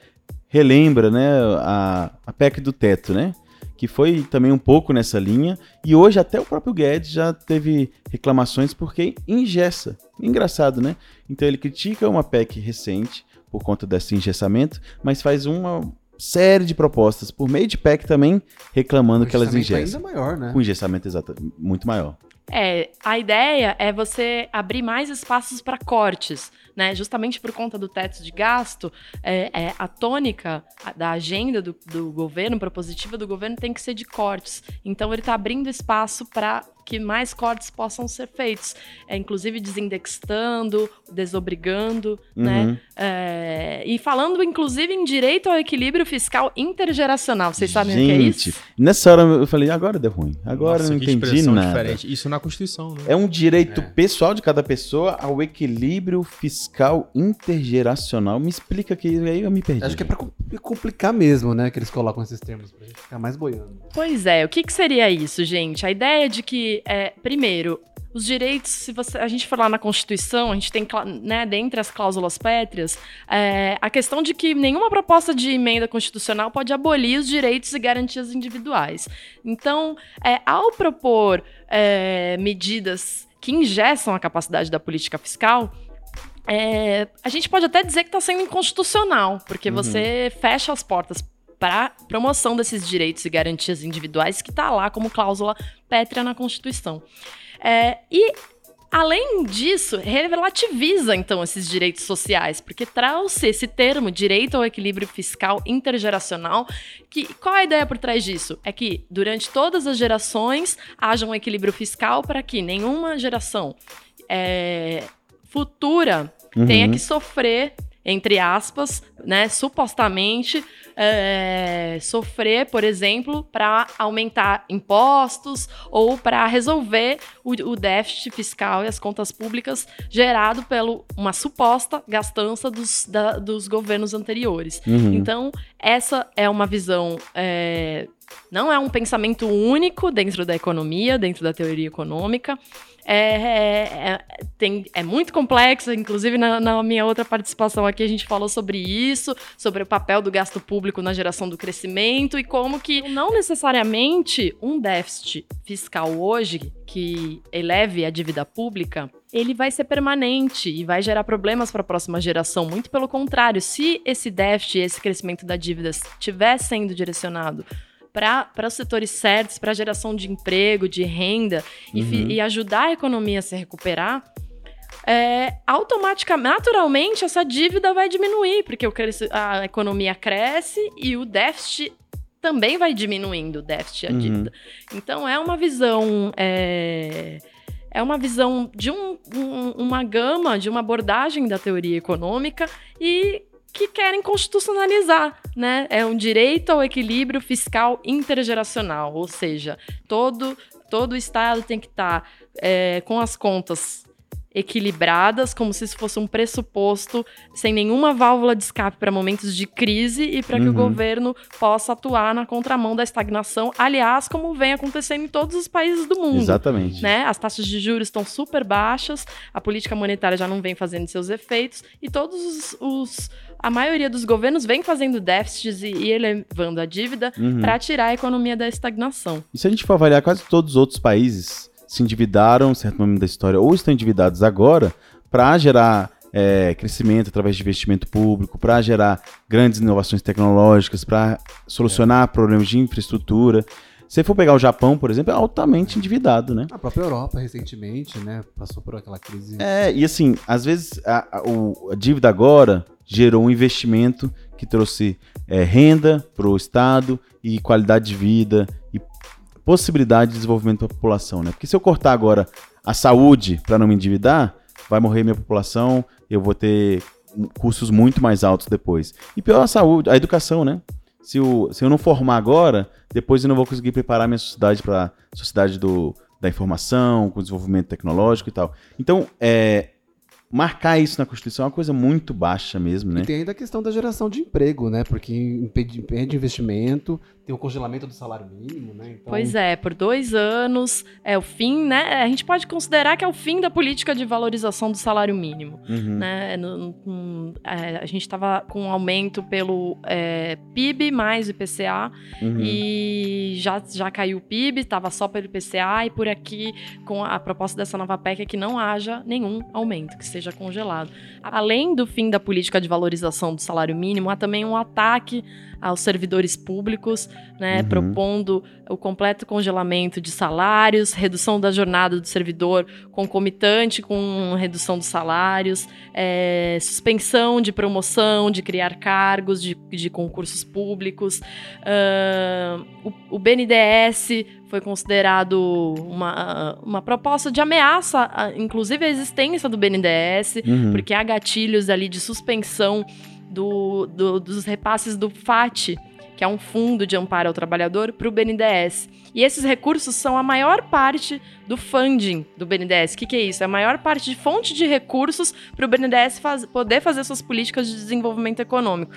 B: relembra, né, a, a PEC do teto, né? Que foi também um pouco nessa linha. E hoje até o próprio Guedes já teve reclamações porque ingessa. Engraçado, né? Então ele critica uma PEC recente por conta desse engessamento, mas faz uma série de propostas por meio de PEC também reclamando
H: O
B: que elas engessam.
H: ainda maior, né?
B: Com engessamento exato, muito maior.
G: É, a ideia é você abrir mais espaços para cortes, né? Justamente por conta do teto de gasto, é, é, a tônica da agenda do, do governo, propositiva do governo, tem que ser de cortes. Então ele está abrindo espaço para que mais cortes possam ser feitos, é, inclusive desindexando, desobrigando, né?
B: Uhum.
G: É, e falando, inclusive, em direito ao equilíbrio fiscal intergeracional. Vocês sabem o que é
B: Gente,
G: isso?
B: Nessa hora eu falei, agora deu ruim. Agora
A: Nossa,
B: eu não
A: que
B: entendi nada.
A: diferente. Isso na Constituição, né?
B: É um direito pessoal de cada pessoa ao equilíbrio fiscal intergeracional. Me explica que aí eu me perdi.
H: Acho que é pra com- complicar mesmo, né? Que eles colocam esses termos pra gente ficar mais boiando.
G: Pois é, o que, que seria isso, gente? A ideia de que, é, primeiro, os direitos, se você, a gente for lá na Constituição, a gente tem, né, dentre as cláusulas pétreas, é, a questão de que nenhuma proposta de emenda constitucional pode abolir os direitos e garantias individuais. Então, é, ao propor é, medidas que ingessam a capacidade da política fiscal, é, a gente pode até dizer que está sendo inconstitucional, porque você fecha as portas para promoção desses direitos e garantias individuais que está lá como cláusula pétrea na Constituição. É, e Além disso, relativiza então esses direitos sociais, porque trouxe esse termo, direito ao equilíbrio fiscal intergeracional, que qual a ideia por trás disso? É que durante todas as gerações haja um equilíbrio fiscal para que nenhuma geração é, futura
B: Uhum.
G: tenha que sofrer, entre aspas, né, supostamente é, sofrer, por exemplo, para aumentar impostos ou para resolver o, o, déficit fiscal e as contas públicas gerado pela uma suposta gastança dos, da, dos governos anteriores.
B: Uhum.
G: Então, essa é uma visão. É, não é um pensamento único dentro da economia, dentro da teoria econômica, é, é, é, tem, é muito complexa, inclusive na, na, minha outra participação aqui a gente falou sobre isso, sobre o papel do gasto público na geração do crescimento e como que não necessariamente um déficit fiscal hoje que eleve a dívida pública, ele vai ser permanente e vai gerar problemas para a próxima geração. Muito pelo contrário, se esse déficit, esse crescimento da dívida estiver sendo direcionado para os setores certos, para a geração de emprego, de renda uhum. e, e, ajudar a economia a se recuperar, é, automaticamente, naturalmente, essa dívida vai diminuir, porque a economia cresce e o déficit também vai diminuindo, o déficit e a uhum. dívida. Então, é uma visão. É, é uma visão de um, um, uma gama, de uma abordagem da teoria econômica e que querem constitucionalizar, né? É um direito ao equilíbrio fiscal intergeracional, ou seja, todo, todo Estado tem que estar tá, é, com as contas equilibradas, como se isso fosse um pressuposto, sem nenhuma válvula de escape para momentos de crise e para que uhum. o governo possa atuar na contramão da estagnação, aliás, como vem acontecendo em todos os países do mundo.
B: Exatamente.
G: Né? As taxas de juros estão super baixas, a política monetária já não vem fazendo seus efeitos e todos os, os a maioria dos governos vem fazendo déficits e, e elevando a dívida uhum. para tirar a economia da estagnação.
B: E se a gente for avaliar quase todos os outros países se endividaram em certo momento da história ou estão endividados agora para gerar é, crescimento através de investimento público, para gerar grandes inovações tecnológicas, para solucionar é. problemas de infraestrutura. Se for pegar o Japão, por exemplo, é altamente endividado, né?
H: A própria Europa, recentemente, né, passou por aquela crise.
B: É, e assim, às vezes a, a, a dívida agora gerou um investimento que trouxe é, renda para o Estado e qualidade de vida possibilidade de desenvolvimento para a população, né? Porque se eu cortar agora a saúde para não me endividar, vai morrer minha população, eu vou ter custos muito mais altos depois. E pior a saúde, a educação, né? Se, o, se eu não formar agora, depois eu não vou conseguir preparar minha sociedade para a sociedade do, da informação, com desenvolvimento tecnológico e tal. Então, é, marcar isso na Constituição é uma coisa muito baixa mesmo, né?
H: E tem ainda a questão da geração de emprego, né? Porque impede, impede investimento, tem o congelamento do salário mínimo, né?
G: Então... Pois é, por dois anos é o fim, né? A gente pode considerar que é o fim da política de valorização do salário mínimo, uhum. né? No, no, é, a gente estava com um aumento pelo é, PIB mais IPCA uhum. e já, já caiu o PIB, estava só pelo IPCA e por aqui com a proposta dessa nova PEC é que não haja nenhum aumento, que seja congelado. Além do fim da política de valorização do salário mínimo, há também um ataque aos servidores públicos, né, uhum. propondo o completo congelamento de salários, redução da jornada do servidor concomitante com redução dos salários, é, suspensão de promoção, de criar cargos de, de concursos públicos. Uh, o, o BNDES foi considerado uma, uma proposta de ameaça, inclusive a existência do BNDES, uhum. porque há gatilhos ali de suspensão do, do, dos repasses do FAT, que é um fundo de amparo ao trabalhador, para o BNDES. E esses recursos são a maior parte do funding do BNDES. O que, que é isso? É a maior parte de fonte de recursos para o BNDES faz, poder fazer suas políticas de desenvolvimento econômico.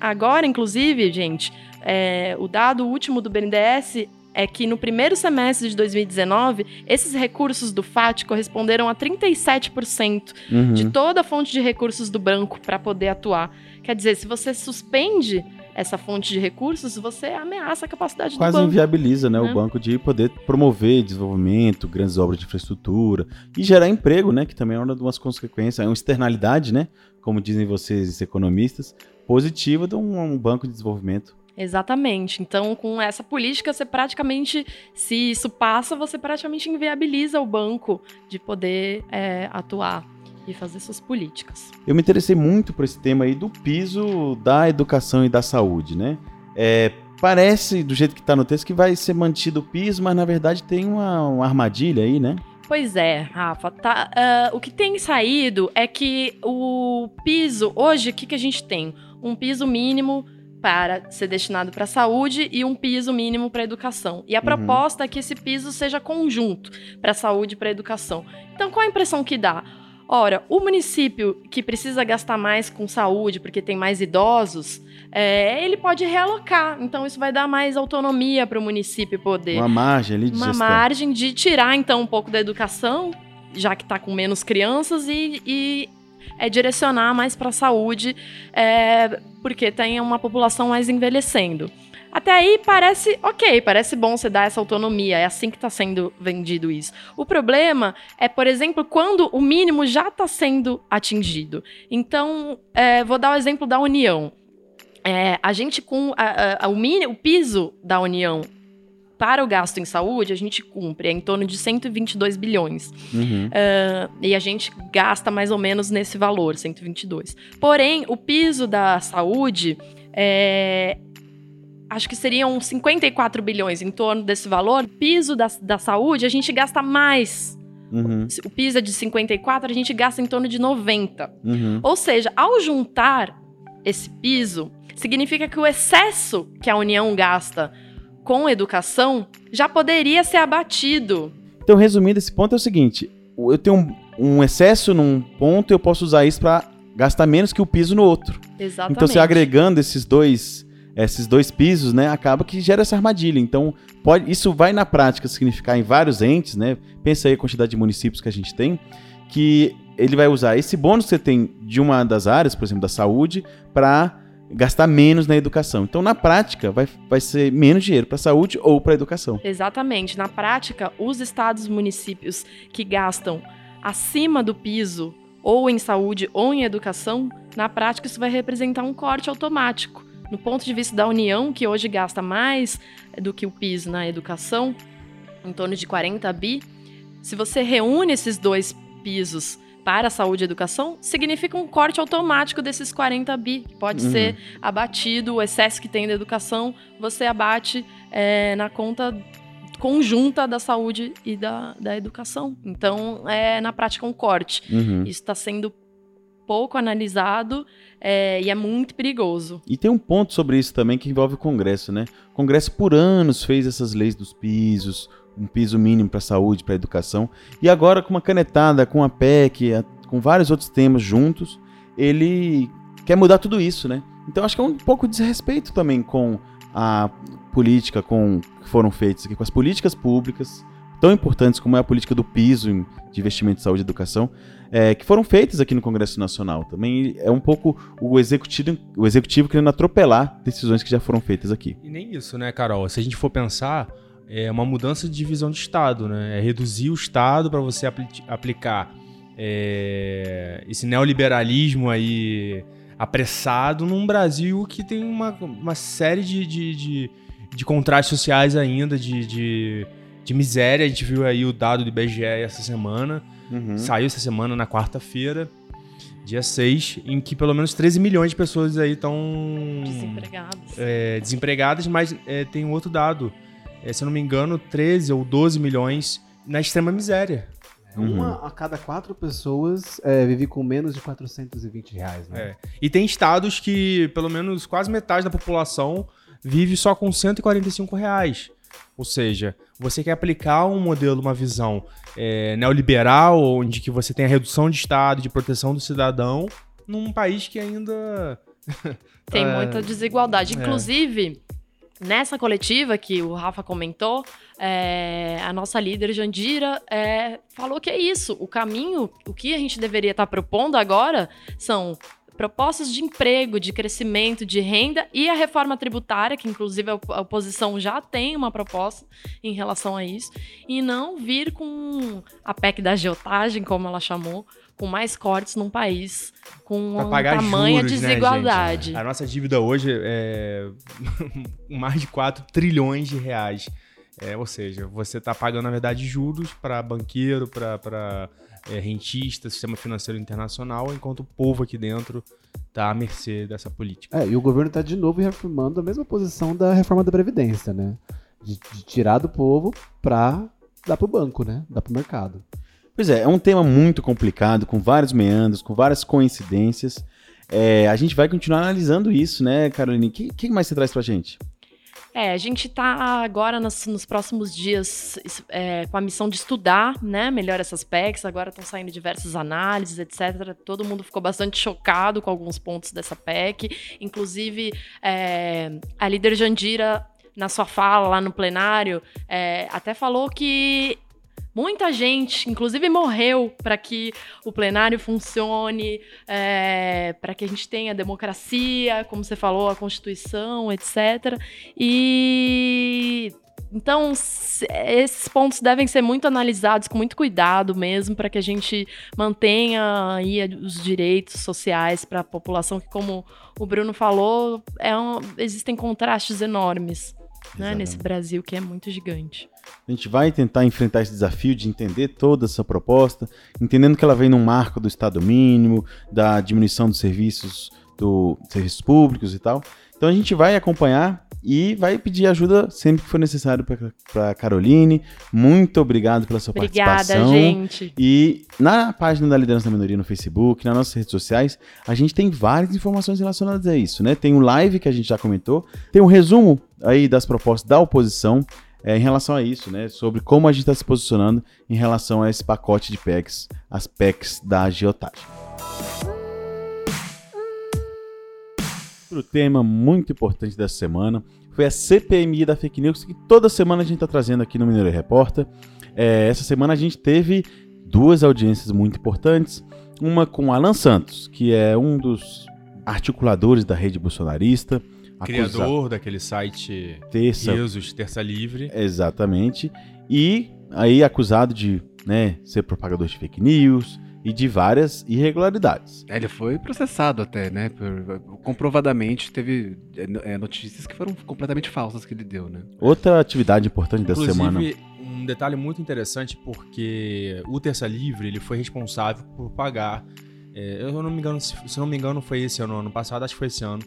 G: Agora, inclusive, gente, é, o dado último do BNDES é que no primeiro semestre de 2019, esses recursos do FAT corresponderam a 37% uhum. de toda a fonte de recursos do banco para poder atuar. Quer dizer, se você suspende essa fonte de recursos, você ameaça a capacidade
B: Quase
G: do banco.
B: Quase inviabiliza né, né, o banco de poder promover desenvolvimento, grandes obras de infraestrutura e gerar emprego, né, que também é uma das consequências, é uma externalidade, né, como dizem vocês economistas, positiva de um, um banco de desenvolvimento.
G: Exatamente. Então, com essa política, você praticamente, se isso passa, você praticamente inviabiliza o banco de poder é, atuar e fazer suas políticas.
B: Eu me interessei muito por esse tema aí do piso da educação e da saúde, né? É, parece, do jeito que está no texto, que vai ser mantido o piso, mas na verdade tem uma, uma armadilha aí, né?
G: Pois é, Rafa. Tá, uh, o que tem saído é que o piso, hoje, o que, que a gente tem? um piso mínimo para ser destinado para a saúde e um piso mínimo para a educação. E a
B: Uhum.
G: proposta é que esse piso seja conjunto para a saúde e para a educação. Então, qual a impressão que dá? Ora, o município que precisa gastar mais com saúde porque tem mais idosos, é, ele pode realocar. Então, isso vai dar mais autonomia para o município poder
B: Uma margem ali de
G: uma
B: gestão.
G: margem de tirar então um pouco da educação, já que está com menos crianças, e, e, é, direcionar mais para a saúde, é, porque tem uma população mais envelhecendo. Até aí parece ok, parece bom você dar essa autonomia, é assim que está sendo vendido isso. O problema é, por exemplo, quando o mínimo já está sendo atingido. Então, é, vou dar o exemplo da União. É, a gente com a- a- a- o, mini- o piso da União para o gasto em saúde, a gente cumpre, é em torno de 122 bilhões.
B: Uhum.
G: Ah, e a gente gasta mais ou menos nesse valor, 122. Porém, o piso da saúde é. Acho que seriam 54 bilhões em torno desse valor. O piso da, da saúde, a gente gasta mais.
B: Uhum.
G: O piso é de 54, a gente gasta em torno de 90.
B: Uhum.
G: Ou seja, ao juntar esse piso, significa que o excesso que a União gasta com educação já poderia ser abatido.
B: Então, resumindo, esse ponto é o seguinte: eu tenho um, um excesso num ponto, eu posso usar isso para gastar menos que o piso no outro.
G: Exatamente.
B: Então, você agregando esses dois, esses dois pisos, né, acaba que gera essa armadilha. Então, pode, isso vai na prática significar em vários entes, né? Pensa aí a quantidade de municípios que a gente tem, que ele vai usar esse bônus que você tem de uma das áreas, por exemplo, da saúde, para gastar menos na educação. Então, na prática, vai, vai ser menos dinheiro para saúde ou para educação.
G: Exatamente. Na prática, os estados e municípios que gastam acima do piso, ou em saúde ou em educação, na prática isso vai representar um corte automático. No ponto de vista da União, que hoje gasta mais do que o piso na educação, em torno de 40 bi, se você reúne esses dois pisos para a saúde e educação, significa um corte automático desses 40 bi, que pode
B: Uhum.
G: ser abatido, o excesso que tem da educação, você abate é, na conta conjunta da saúde e da, da educação. Então, é na prática um corte.
B: Uhum.
G: Isso está sendo pouco analisado é, e é muito perigoso.
B: E tem um ponto sobre isso também que envolve o Congresso, né? O Congresso por anos fez essas leis dos pisos, um piso mínimo para saúde, para educação, e agora com uma canetada, com a PEC, a- com vários outros temas juntos, ele quer mudar tudo isso, né? Então acho que é um pouco de desrespeito também com a política, com que foram feitas aqui, com as políticas públicas tão importantes como é a política do piso de investimento em saúde e educação, é, que foram feitas aqui no Congresso Nacional. Também é um pouco o executivo, o executivo querendo atropelar decisões que já foram feitas aqui.
A: E nem isso, né, Carol? Se a gente for pensar, é uma mudança de divisão de Estado, né? É reduzir o Estado para você apli- aplicar é, esse neoliberalismo aí apressado num Brasil que tem uma, uma série de, de, de, de contrastes sociais ainda, de, de, de miséria. A gente viu aí o dado do IBGE essa semana. Saiu essa semana na quarta-feira, dia 6, em que pelo menos 13 milhões de pessoas aí estão
G: Desempregados.
A: é, desempregadas, mas é, tem um outro dado. É, se eu não me engano, 13 ou 12 milhões na extrema miséria.
H: Uma a cada quatro pessoas é, vive com menos de 420 reais, né?
A: É. E tem estados que pelo menos quase metade da população vive só com 145 reais. Ou seja, você quer aplicar um modelo, uma visão é, neoliberal, onde que você tem a redução de Estado, de proteção do cidadão, num país que ainda
G: Tem
A: É.
G: muita desigualdade. Inclusive, nessa coletiva que o Rafa comentou, é, a nossa líder Jandira é, falou que é isso. O caminho, o que a gente deveria estar propondo agora são propostas de emprego, de crescimento, de renda e a reforma tributária, que inclusive a op- a oposição já tem uma proposta em relação a isso, e não vir com a PEC da agiotagem, como ela chamou, com mais cortes num país com
A: Pra
G: uma
A: pagar
G: tamanha
A: juros, né,
G: desigualdade.
A: gente? A nossa dívida hoje é mais de 4 trilhões de reais. É, ou seja, você está pagando, na verdade, juros para banqueiro, para é, rentista, sistema financeiro internacional, enquanto o povo aqui dentro está à mercê dessa política.
H: É, e o governo tá de novo reafirmando a mesma posição da reforma da Previdência, né? De, de tirar do povo pra dar pro banco, né? Dar pro mercado.
B: Pois é, é um tema muito complicado, com vários meandros, com várias coincidências. É, a gente vai continuar analisando isso, né, Caroline? O que, que mais você traz pra gente?
G: É, a gente está agora nos, nos, próximos dias é, com a missão de estudar né, melhor essas PECs. Agora estão saindo diversas análises, etc. Todo mundo ficou bastante chocado com alguns pontos dessa PEC. Inclusive, é, a líder Jandira, na sua fala lá no plenário, é, até falou que Muita gente, inclusive, morreu para que o plenário funcione, é, para que a gente tenha democracia, como você falou, a Constituição, etc. E então, esses pontos devem ser muito analisados com muito cuidado mesmo, para que a gente mantenha aí os direitos sociais para a população, que, como o Bruno falou, é um, existem contrastes enormes né, nesse Brasil que é muito gigante.
B: A gente vai tentar enfrentar esse desafio de entender toda essa proposta, entendendo que ela vem num marco do Estado mínimo, da diminuição dos serviços, do serviços públicos e tal. Então a gente vai acompanhar e vai pedir ajuda sempre que for necessário para Caroline. Muito obrigado pela sua
G: Obrigada,
B: participação.
G: gente.
B: E na página da Liderança da Minoria no Facebook, nas nossas redes sociais, a gente tem várias informações relacionadas a isso, né? Tem o um live que a gente já comentou, tem um resumo aí das propostas da oposição é, em relação a isso, né? Sobre como a gente está se posicionando em relação a esse pacote de PECs, as PECs da agiotagem. Outro tema muito importante dessa semana foi a CPMI da fake news, que toda semana a gente está trazendo aqui no Mineiro Repórter. É, essa semana a gente teve duas audiências muito importantes. Uma com Alan Santos, que é um dos articuladores da rede bolsonarista,
A: Criador daquele site
B: Terça.
A: Terça Livre.
B: Exatamente. E aí acusado de né, ser propagador de fake news e de várias irregularidades.
C: É, ele foi processado até, né? Por, comprovadamente teve é, notícias que foram completamente falsas que ele deu, né?
B: Outra atividade importante dessa
A: Inclusive,
B: semana.
A: Um detalhe muito interessante porque o Terça Livre ele foi responsável por pagar. É, eu não me engano, se, se não me engano, foi esse ano, ano passado, acho que foi esse ano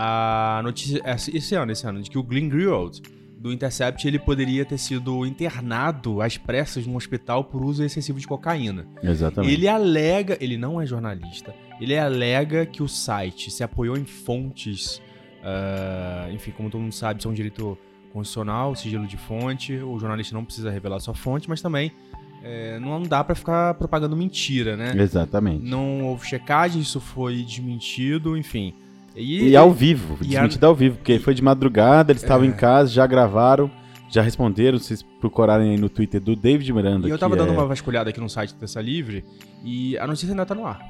A: a notícia esse ano, esse ano, de que o Glenn Greenwald do Intercept ele poderia ter sido internado às pressas num hospital por uso excessivo de cocaína.
B: Exatamente.
A: Ele alega, ele não é jornalista, ele alega que o site se apoiou em fontes, uh, enfim, como todo mundo sabe, isso é um direito constitucional, sigilo de fonte, o jornalista não precisa revelar sua fonte, mas também é, não dá para ficar propagando mentira, né?
B: Exatamente.
A: Não houve checagem, isso foi desmentido, enfim.
B: E, e ao vivo, desmentido a... ao vivo, porque foi de madrugada, eles estavam é. em casa, já gravaram, já responderam, vocês procurarem aí no Twitter do David Miranda.
A: E eu tava dando
B: é...
A: uma vasculhada aqui no site do Terça Livre e a notícia ainda tá no ar.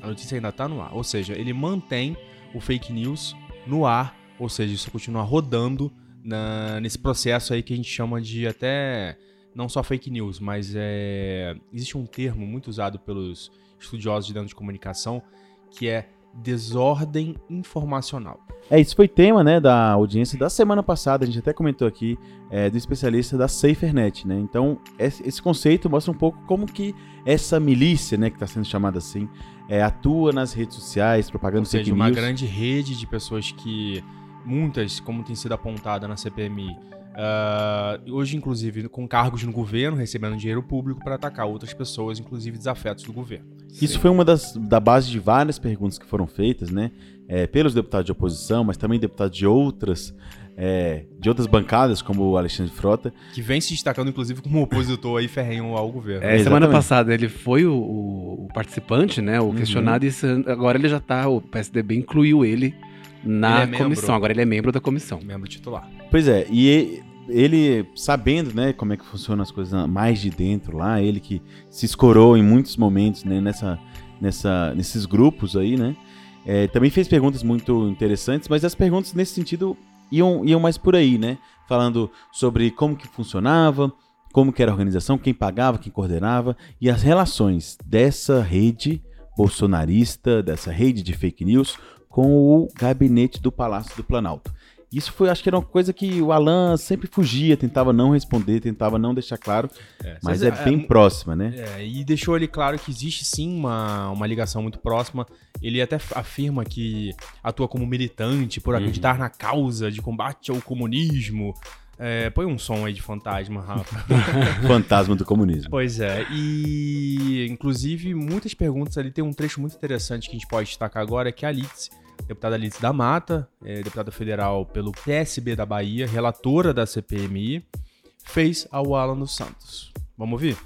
A: A notícia ainda tá no ar. Ou seja, ele mantém o fake news no ar, ou seja, isso continua rodando na, nesse processo aí que a gente chama de até não só fake news, mas é, existe um termo muito usado pelos estudiosos de dentro de comunicação que é desordem informacional.
B: É, isso foi tema né, da audiência da semana passada, a gente até comentou aqui, é, do especialista da SaferNet, né? Então, esse conceito mostra um pouco como que essa milícia, né, que está sendo chamada assim, é, atua nas redes sociais, propagando Ou
A: seja,
B: fake
A: uma
B: news.
A: grande rede de pessoas que, muitas, como tem sido apontada na CPMI, Uh, hoje, inclusive, com cargos no governo, recebendo dinheiro público para atacar outras pessoas, inclusive desafetos do governo.
B: Isso foi uma das da base de várias perguntas que foram feitas, né? É, pelos deputados de oposição, mas também deputados de outras é, de outras bancadas, como o Alexandre Frota.
A: Que vem se destacando, inclusive, como opositor aí ferrenho ao governo.
C: É, semana passada ele foi o, o, participante, né? O uhum. questionado, e agora ele já tá. O PSDB incluiu ele na ele é comissão. Membro, agora ele é membro da comissão.
A: Membro titular.
B: Pois é, e ele sabendo, né, como é que funcionam as coisas mais de dentro lá, ele que se escorou em muitos momentos, né, nessa, nessa, nesses grupos aí, né, é, também fez perguntas muito interessantes, mas as perguntas nesse sentido iam, iam mais por aí, né, falando sobre como que funcionava, como que era a organização, quem pagava, quem coordenava e as relações dessa rede bolsonarista, dessa rede de fake news com o gabinete do Palácio do Planalto. Isso foi, acho que era uma coisa que o Alan sempre fugia, tentava não responder, tentava não deixar claro, é, mas é, é bem é, próxima, né?
A: É, e deixou ele claro que existe sim uma, uma ligação muito próxima. Ele até afirma que atua como militante por uhum. acreditar uhum. na causa de combate ao comunismo. É, põe um som aí de fantasma, Rafa.
B: Fantasma do comunismo.
A: Pois é, e inclusive muitas perguntas ali, tem um trecho muito interessante que a gente pode destacar agora, que é a Litz, deputada Litz da Mata, é, deputada federal pelo PSB da Bahia, relatora da CPMI, fez ao Alan dos Santos. Vamos ouvir?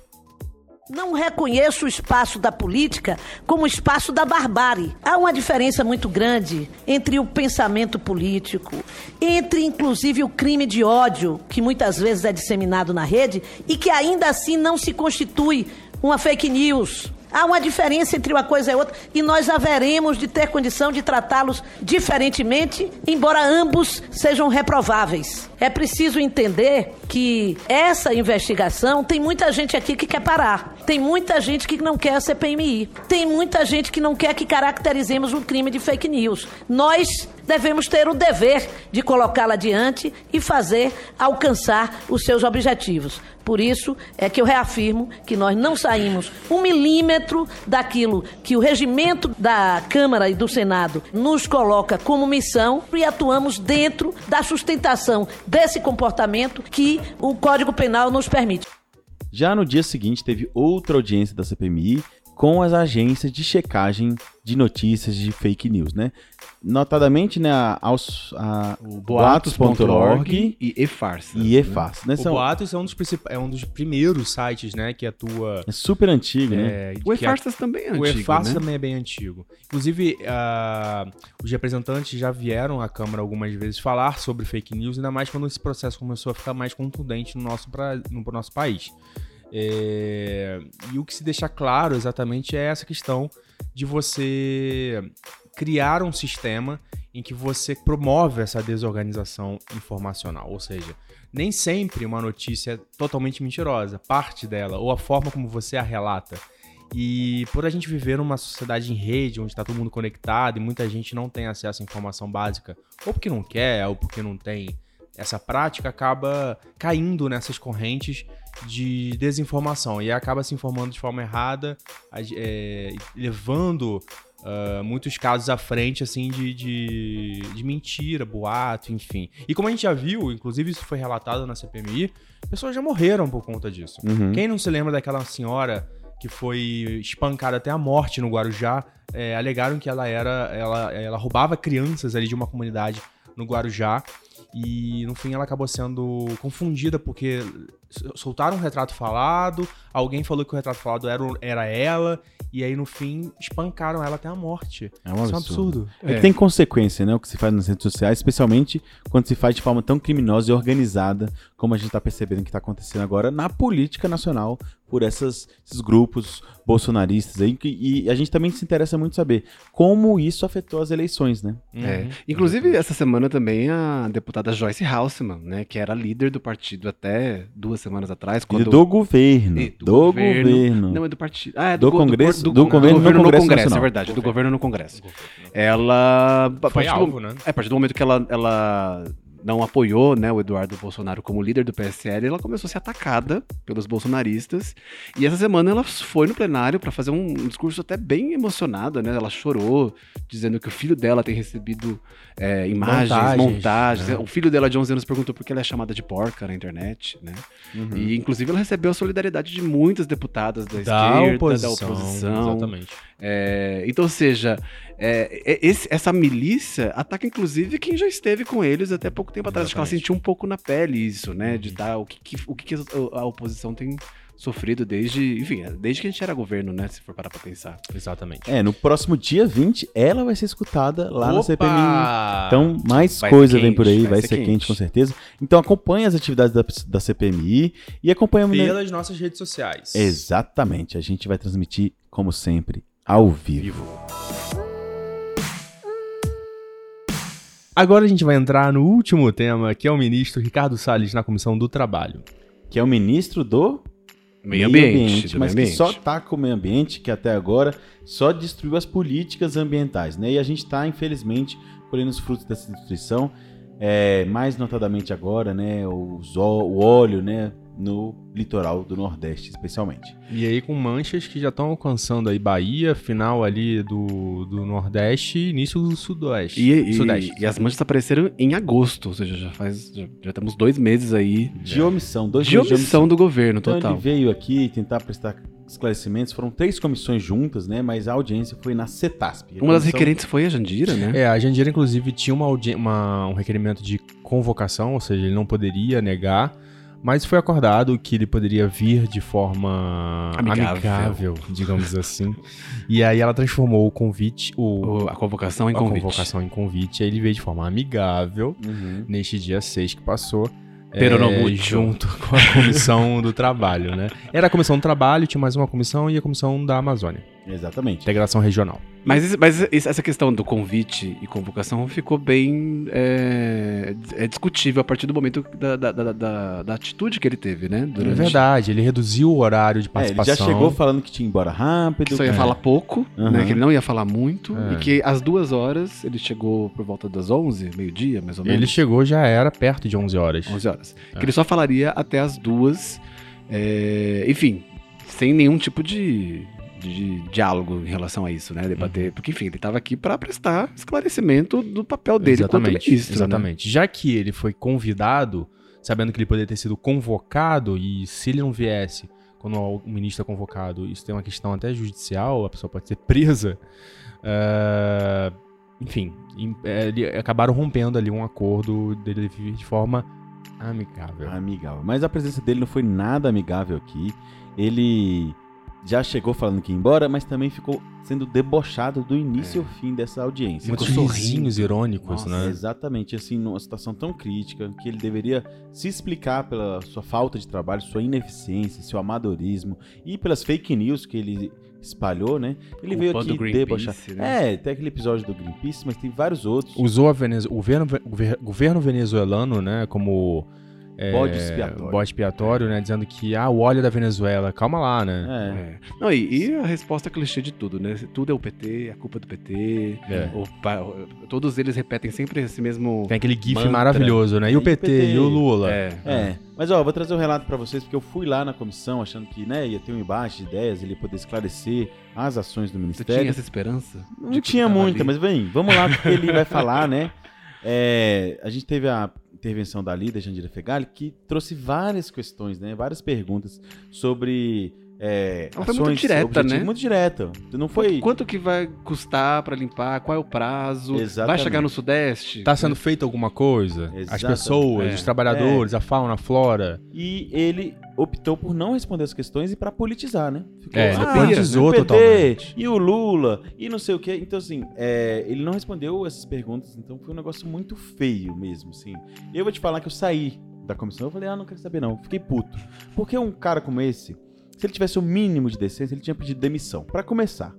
I: Não reconheço o espaço da política como espaço da barbárie. Há uma diferença muito grande entre o pensamento político, entre inclusive o crime de ódio, que muitas vezes é disseminado na rede e que ainda assim não se constitui uma fake news. Há uma diferença entre uma coisa e outra e nós haveremos de ter condição de tratá-los diferentemente, embora ambos sejam reprováveis. É preciso entender que essa investigação tem muita gente aqui que quer parar. Tem muita gente que não quer a CPMI. Tem muita gente que não quer que caracterizemos um crime de fake news. Nós devemos ter o dever de colocá-la adiante e fazer alcançar os seus objetivos. Por isso é que eu reafirmo que nós não saímos um milímetro daquilo que o regimento da Câmara e do Senado nos coloca como missão e atuamos dentro da sustentação desse comportamento que o Código Penal nos permite.
B: Já no dia seguinte, teve outra audiência da CPMI com as agências de checagem de notícias de fake news, né? Notadamente, né, a, aos- a,
C: O
B: boatos.org
C: e eFarsa.
B: e EFAS, né?
A: O
B: São,
A: Boatos é um dos, princip- é um dos primeiros sites, né, que atua...
B: é super antigo, né?
A: é,
C: O
A: que a-
C: eFarsas também é
A: O
C: antigo,
A: EFAS
C: né?
A: também é bem antigo. Inclusive, ah, os representantes já vieram à Câmara algumas vezes falar sobre fake news, ainda mais quando esse processo começou a ficar mais contundente no nosso, pra- no nosso país. É, e o que se deixa claro exatamente é essa questão de você criar um sistema em que você promove essa desorganização informacional. Ou seja, nem sempre uma notícia é totalmente mentirosa, parte dela, ou a forma como você a relata. E por a gente viver numa sociedade em rede, onde está todo mundo conectado e muita gente não tem acesso à informação básica, ou porque não quer, ou porque não tem essa prática, acaba caindo nessas correntes de desinformação e acaba se informando de forma errada, é, levando ah, muitos casos à frente, assim, de, de, de mentira, boato, enfim. E como a gente já viu, inclusive isso foi relatado na CPMI, pessoas já morreram por conta disso.
B: Uhum.
A: Quem não se lembra daquela senhora que foi espancada até a morte no Guarujá? é, alegaram que ela era. Ela, ela roubava crianças ali de uma comunidade no Guarujá. E no fim ela acabou sendo confundida porque soltaram um retrato falado, alguém falou que o retrato falado era, era ela, e aí no fim espancaram ela até a morte.
B: É um
A: Isso é um
B: absurdo.
A: absurdo.
B: É que tem consequência, né? O que se faz nas redes sociais, especialmente quando se faz de forma tão criminosa e organizada, como a gente tá percebendo que está acontecendo agora na política nacional, por essas- esses grupos bolsonaristas aí. E a gente também se interessa muito saber como isso afetou as eleições, né?
C: É.
A: Uhum.
C: Inclusive, essa semana também a deputada Joyce Halseman, né, que era líder do partido até duas semanas atrás,
B: E
C: quando
B: do governo.
C: E
B: do, governo.
C: Não, é do partido. Ah, é
B: Do
C: go-
B: Congresso-
C: go-
B: do governo no
C: no
B: Congresso
C: Congresso,
B: Nacional.
C: é verdade, do
A: Governo.
C: governo no Congresso. Ela. a
A: Foi
C: partir do-
A: alvo, né?
C: É, a partir do momento que ela, ela não apoiou né, o Eduardo Bolsonaro como líder do PSL, ela começou a ser atacada pelos bolsonaristas. E essa semana ela foi no plenário para fazer um discurso até bem emocionada, né? Ela chorou, dizendo que o filho dela tem recebido é, imagens, montagens.
A: Montagens, né?
C: O filho dela de 11 anos perguntou por que ela é chamada de porca na internet, né?
B: Uhum.
C: E inclusive ela recebeu a solidariedade de muitas deputadas da,
A: Da
C: esquerda,
A: oposição,
C: da oposição.
A: Exatamente.
C: É, então, ou seja, é, é, esse- essa milícia ataca inclusive quem já esteve com eles até pouco tempo atrás. Acho que ela
A: Exatamente.
C: sentiu um pouco na pele isso, né?
A: Uhum.
C: De dar o que, que- o que, a oposição tem sofrido desde, enfim, desde que a gente era governo, né? Se for parar pra pensar.
A: Exatamente.
B: É, no próximo dia 20, ela vai ser escutada lá na CPMI. Então, mais
C: Vai
B: coisa
C: ser
B: vem por aí,
C: quente,
B: vai, ser, quente. com certeza. Então, acompanhe as atividades da, da CPMI e acompanhe né?
A: Pelas nossas redes sociais.
B: Exatamente, a gente vai transmitir, como sempre, ao vivo.
A: Agora a gente vai entrar no último tema, que é o ministro Ricardo Salles na Comissão do Trabalho.
B: Que é o ministro do
C: Meio ambiente, do
B: mas
C: meio
B: que só
C: ambiente.
B: tá com o meio ambiente, que até agora só destruiu as políticas ambientais, né? E a gente tá, infelizmente, colhendo os frutos dessa destruição, é, mais notadamente agora, né? Os o óleo, né? No litoral do Nordeste, especialmente.
A: E aí com manchas que já estão alcançando aí Bahia, final ali do, do Nordeste e início do Sudoeste.
C: E, e-
A: Sudeste.
C: e as manchas apareceram em agosto, ou seja, já faz. Já, já temos dois meses aí
B: De omissão, dois
C: de
B: meses
C: omissão do governo
B: Então
C: total.
B: ele veio aqui tentar prestar esclarecimentos. Foram três comissões juntas, né? Mas a audiência foi na CETASP.
C: Uma das
B: comissão-
C: requerentes foi a Jandira, né?
A: É, a Jandira, inclusive, tinha uma, audi- uma- um requerimento de convocação, ou seja, ele não poderia negar, mas foi acordado que ele poderia vir de forma
C: Amigável.
A: amigável, digamos assim. E aí ela transformou o convite, o,
C: O- a convocação em
A: a
C: convite.
A: convocação em convite, aí ele veio de forma amigável
B: Uhum.
A: neste dia 6 que passou.
C: Pero no
A: é, junto com a comissão do trabalho, né? Era a comissão do trabalho, tinha mais uma comissão e a comissão da Amazônia,
B: Exatamente.
A: integração regional.
C: Mas, mas essa questão do convite e convocação ficou bem é, é discutível a partir do momento da, da, da, da- da atitude que ele teve, né?
A: É
C: Durante.
A: verdade, ele reduziu o horário de
B: É, ele
A: participação.
B: já chegou falando que tinha ido embora rápido.
C: Só ia
B: É.
C: falar pouco,
B: Aham.
C: né? Que ele não ia falar muito.
A: É.
C: E que às duas horas, ele chegou por volta das 11, meio-dia, mais ou menos.
A: Ele chegou já era perto de 11 horas.
C: 11 horas.
A: É.
C: Que ele só falaria até as duas. é, enfim, sem nenhum tipo de, de diálogo em relação a isso, né? Debater.
A: Uhum.
C: Porque, enfim, ele estava aqui para prestar esclarecimento do papel dele
A: exatamente,
C: ministro. né?
A: exatamente. Já que ele foi convidado, sabendo que ele poderia ter sido convocado, e se ele não viesse quando o ministro é convocado, isso tem uma questão até judicial, a pessoa pode ser presa. é, Enfim, em- é, ele- acabaram rompendo ali um acordo dele de forma amigável.
B: Amigável. Mas a presença dele não foi nada amigável aqui. Ele já chegou falando que ia embora, mas também ficou sendo debochado do início ao fim dessa audiência.
A: Muitos sorrinhos irônicos,
C: Nossa,
A: né?
B: Exatamente, assim, numa situação tão crítica, que ele deveria se explicar pela sua falta de trabalho, sua ineficiência, seu amadorismo e pelas fake news que ele espalhou, né? Ele veio aqui debochar.
C: Né?
B: É, tem aquele episódio do Greenpeace, mas tem vários outros.
A: Usou Venez- o governo, o ver- governo venezuelano, né, como é,
B: Bode expiatório.
A: bode expiatório, né, dizendo que ah, o óleo da Venezuela, calma lá, né?
B: É.
C: É. Não, e, e a resposta clichê de tudo, né? Tudo é o PT, é a culpa do PT.
A: É.
C: o todos eles repetem sempre esse mesmo.
A: Tem aquele gif
C: Mantra.
A: maravilhoso, né? E o PT, e o Lula.
C: É.
B: É, mas ó, vou trazer um relato pra vocês, porque eu fui lá na comissão achando que né, ia ter um embate de ideias, ele ia poder esclarecer as ações do
C: Você
B: Ministério.
C: tinha essa esperança?
B: Não tinha muita,
C: ali?
B: mas vem, vamos lá porque ele vai falar, né? É, a gente teve a intervenção da líder Jandira Fegali, que trouxe várias questões, né? Várias perguntas sobre é,
C: Ela foi muito direta, né?
B: Muito direta. Não foi...
C: Quanto que vai custar pra limpar? Qual é o prazo? Vai
B: Exatamente.
C: chegar no Sudeste?
A: Tá sendo feita alguma coisa? As
B: Exatamente.
A: pessoas,
C: É.
A: os trabalhadores, a fauna, a flora.
B: E ele optou por não responder as questões e pra politizar, né? Ficou,
A: É, ele
B: "Ah,
A: politizou
B: PT,
A: totalmente.
B: E o Lula, e não sei o quê. Então, assim, é, ele não respondeu essas perguntas, então foi um negócio muito feio mesmo, assim. E eu vou te falar que eu saí da comissão, eu falei, ah, não quero saber não. Fiquei puto. Porque um cara como esse, se ele tivesse o mínimo de decência, ele tinha pedido demissão. Pra começar.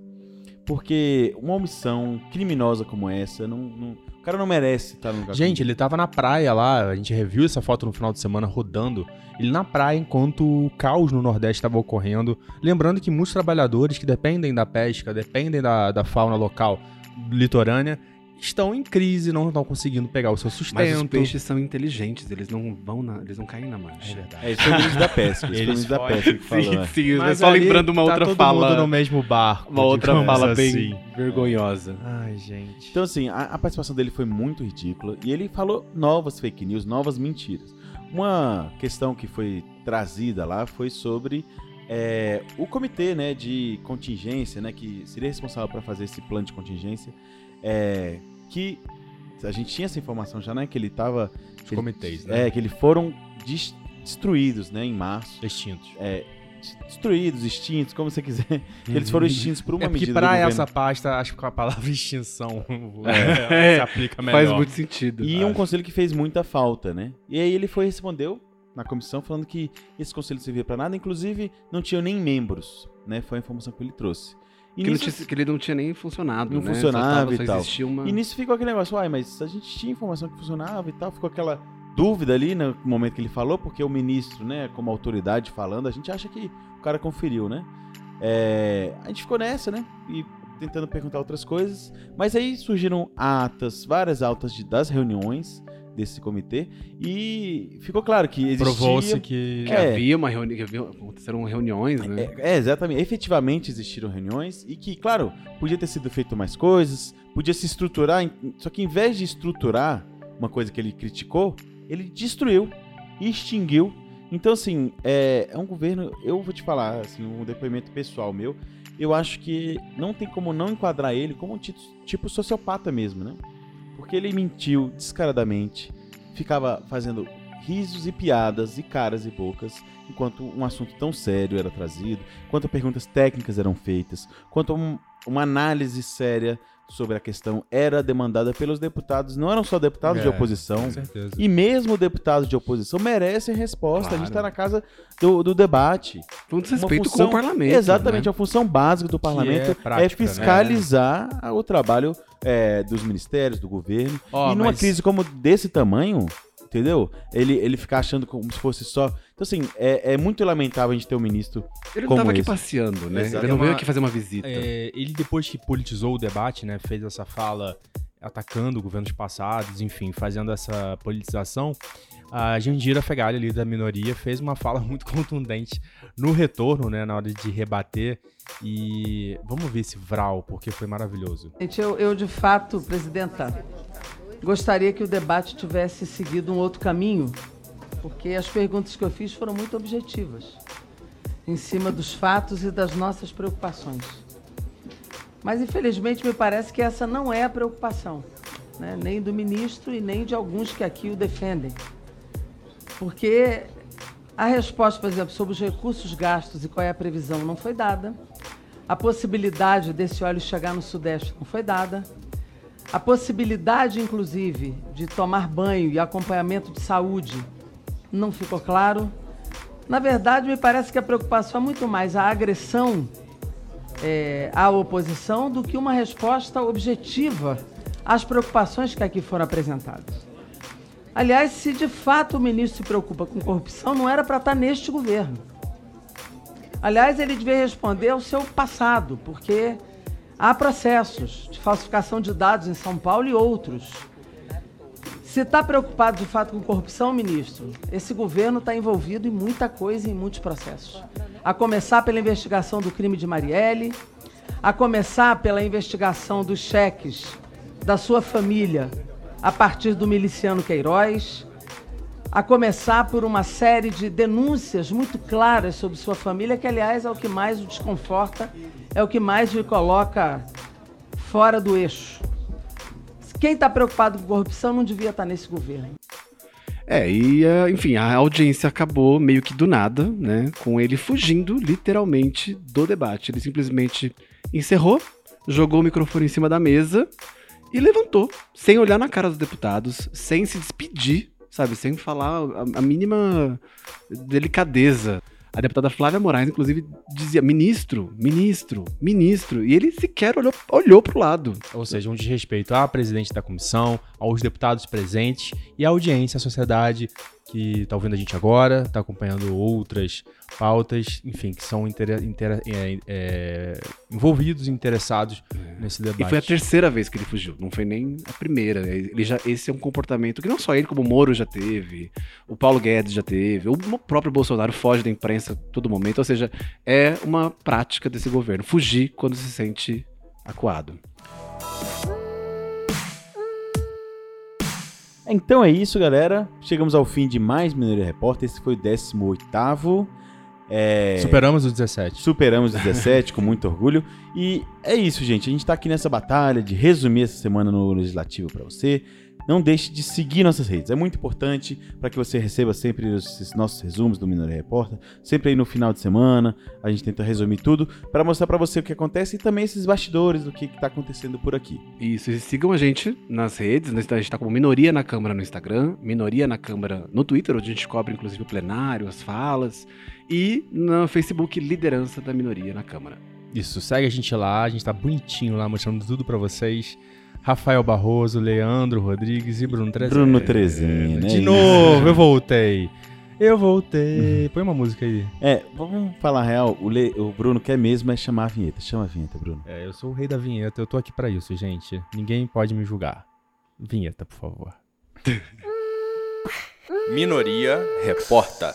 B: Porque uma omissão criminosa como essa, não, não- o cara não merece estar no lugar
A: Gente, ele tava na praia lá, a gente reviu essa foto no final de semana rodando. Ele na praia enquanto o caos no Nordeste estava ocorrendo. Lembrando que muitos trabalhadores que dependem da pesca, dependem da, da fauna local litorânea, estão em crise, não estão conseguindo pegar o seu sustento.
C: Mas os peixes são inteligentes, eles não vão na, eles não caem na mancha.
B: É, esse foi o ministro da pesca. Esse foi o
A: Eles
B: da pesca que falou, né?
C: sim,
A: Mas
C: só lembrando uma
A: tá
C: outra
A: todo
C: fala.
A: mundo no mesmo barco.
C: Uma outra fala
A: assim.
C: bem vergonhosa.
A: Ai, gente.
B: Então, assim, a, a participação dele foi muito ridícula e ele falou novas fake news, novas mentiras. Uma questão que foi trazida lá foi sobre é, o comitê né, de contingência, né, que seria responsável para fazer esse plano de contingência, é, que a gente tinha essa informação já, né, que ele estava...
A: Os comitês, né?
B: É, que eles foram des- destruídos, né, em março.
A: Extintos.
B: É, destruídos, extintos, como você quiser. Eles foram extintos por uma
A: É
B: medida governo.
A: essa pasta, acho que a palavra extinção
C: É.
A: se aplica melhor.
C: Faz muito sentido.
B: E um
C: acho.
B: conselho que fez muita falta, né? E aí ele foi e respondeu na comissão falando que esse conselho não servia pra nada, inclusive não tinha nem membros, né? Foi a informação que ele trouxe. E
C: que,
B: nisso,
C: tinha- que ele não tinha nem funcionado,
B: Não
C: né?
B: funcionava
C: só tava-
B: e
C: só
B: tal.
C: existia uma...
B: e nisso ficou aquele negócio, uai, mas a gente tinha informação que funcionava e tal, ficou aquela dúvida ali no momento que ele falou, porque o ministro, né, como autoridade falando, a gente acha que o cara conferiu, né? É, a gente ficou nessa, né? E tentando perguntar outras coisas, mas aí surgiram atas, várias atas de, das reuniões, desse comitê e ficou claro que existia...
A: Provou-se que.
C: Que
B: É.
C: havia uma reunião, que havia, aconteceram reuniões, né?
B: É, é, exatamente. Efetivamente existiram reuniões e que, claro, podia ter sido feito mais coisas, podia se estruturar, só que em vez de estruturar uma coisa que ele criticou, ele destruiu extinguiu. Então, assim, é, é um governo, eu vou te falar, assim, um depoimento pessoal meu, eu acho que não tem como não enquadrar ele como um ti- tipo sociopata mesmo, né? Porque ele mentiu descaradamente, ficava fazendo risos e piadas e caras e bocas, enquanto um assunto tão sério era trazido, enquanto perguntas técnicas eram feitas, enquanto um- uma análise séria sobre a questão era demandada pelos deputados, não eram só deputados de
A: É,
B: oposição,
A: Com certeza.
B: e mesmo deputados de oposição merecem resposta. A gente
C: Claro.
B: está na casa do, do debate.
C: Foi um desrespeito
B: função-
C: com o parlamento.
B: Exatamente,
C: né?
B: a função básica do parlamento é,
A: prática, né?
B: fiscalizar o trabalho é, dos ministérios, do governo.
A: Ó,
B: e numa
A: mas-
B: crise como desse tamanho, entendeu? Ele, ele ficar achando como se fosse só. Então, assim, é, é muito lamentável a gente ter um ministro.
C: Ele não
B: como
C: tava aqui passeando, né?
B: Exato.
C: Ele não
A: É
C: veio aqui fazer uma visita.
A: É, ele depois que politizou o debate, né, fez essa fala atacando governos passados, enfim, fazendo essa politização, a Jandira Fegali, ali da minoria, fez uma fala muito contundente no retorno, né, na hora de rebater. E vamos ver esse Vral, porque foi maravilhoso.
D: Gente, eu, eu de fato, presidenta, gostaria que o debate tivesse seguido um outro caminho, porque as perguntas que eu fiz foram muito objetivas, em cima dos fatos e das nossas preocupações. Mas, infelizmente, me parece que essa não é a preocupação, né? nem do ministro e nem de alguns que aqui o defendem. Porque a resposta, por exemplo, sobre os recursos gastos e qual é a previsão não foi dada. A possibilidade desse óleo chegar no Sudeste não foi dada. A possibilidade, inclusive, de tomar banho e acompanhamento de saúde não ficou claro. Na verdade, me parece que a preocupação é muito mais a agressão eh, à oposição do que uma resposta objetiva às preocupações que aqui foram apresentadas. Aliás, se de fato o ministro se preocupa com corrupção, não era para estar neste governo. Aliás, ele devia responder ao seu passado, porque há processos de falsificação de dados em São Paulo e outros. Se está preocupado de fato com corrupção, ministro, esse governo está envolvido em muita coisa, em muitos processos. A começar pela investigação do crime de Marielle, a começar pela investigação dos cheques da sua família a partir do miliciano Queiroz, a começar por uma série de denúncias muito claras sobre sua família, que, aliás, é o que mais o desconforta, é o que mais o coloca fora do eixo. Quem está preocupado com corrupção não devia estar nesse governo.
C: É, e ah, enfim, a audiência acabou meio que do nada, né? Com ele fugindo literalmente do debate. Ele simplesmente encerrou, jogou o microfone em cima da mesa e levantou, sem olhar na cara dos deputados, sem se despedir, sabe? Sem falar a, a mínima delicadeza. A deputada Flávia Moraes, inclusive, dizia ministro, ministro, ministro. E ele sequer olhou, olhou pro lado.
A: Ou seja, um desrespeito à presidente da comissão, aos deputados presentes e à audiência, à sociedade que está ouvindo a gente agora, está acompanhando outras pautas, enfim, que são intera- intera- é, é, envolvidos e interessados nesse debate.
C: E foi a terceira vez que ele fugiu, não foi nem a primeira. Ele já, esse é um comportamento que não só ele, como o Moro já teve, o Paulo Guedes já teve, o próprio Bolsonaro foge da imprensa a todo momento. Ou seja, é uma prática desse governo, fugir quando se sente acuado.
B: Então é isso, galera. Chegamos ao fim de mais Minoria Repórter. Esse foi o 18º. É...
A: Superamos os 17.
B: Superamos 17 com muito orgulho. E é isso, gente. A gente tá aqui nessa batalha de resumir essa semana no Legislativo para você. Não deixe de seguir nossas redes. É muito importante para que você receba sempre os nossos resumos do Minoria Repórter. Sempre aí no final de semana. A gente tenta resumir tudo para mostrar para você o que acontece e também esses bastidores do que, que tá acontecendo por aqui.
C: Isso, e sigam a gente nas redes, né? a gente tá como Minoria na Câmara no Instagram, Minoria na Câmara no Twitter, onde a gente cobre inclusive o plenário, as falas, e no Facebook Liderança da Minoria na Câmara.
A: Isso, segue a gente lá, a gente tá bonitinho lá, mostrando tudo pra vocês. Rafael Barroso, Leandro Rodrigues e Bruno Trezena.
B: Bruno Trezena,
A: De
B: é
A: novo, eu voltei. Eu voltei. Põe uma música aí.
B: É, vamos falar a real. O, Le- o Bruno quer mesmo é chamar a vinheta. Chama a vinheta, Bruno.
A: É, eu sou o rei da vinheta, eu tô aqui pra isso, gente. Ninguém pode me julgar. Vinheta, por favor. Minoria reporta.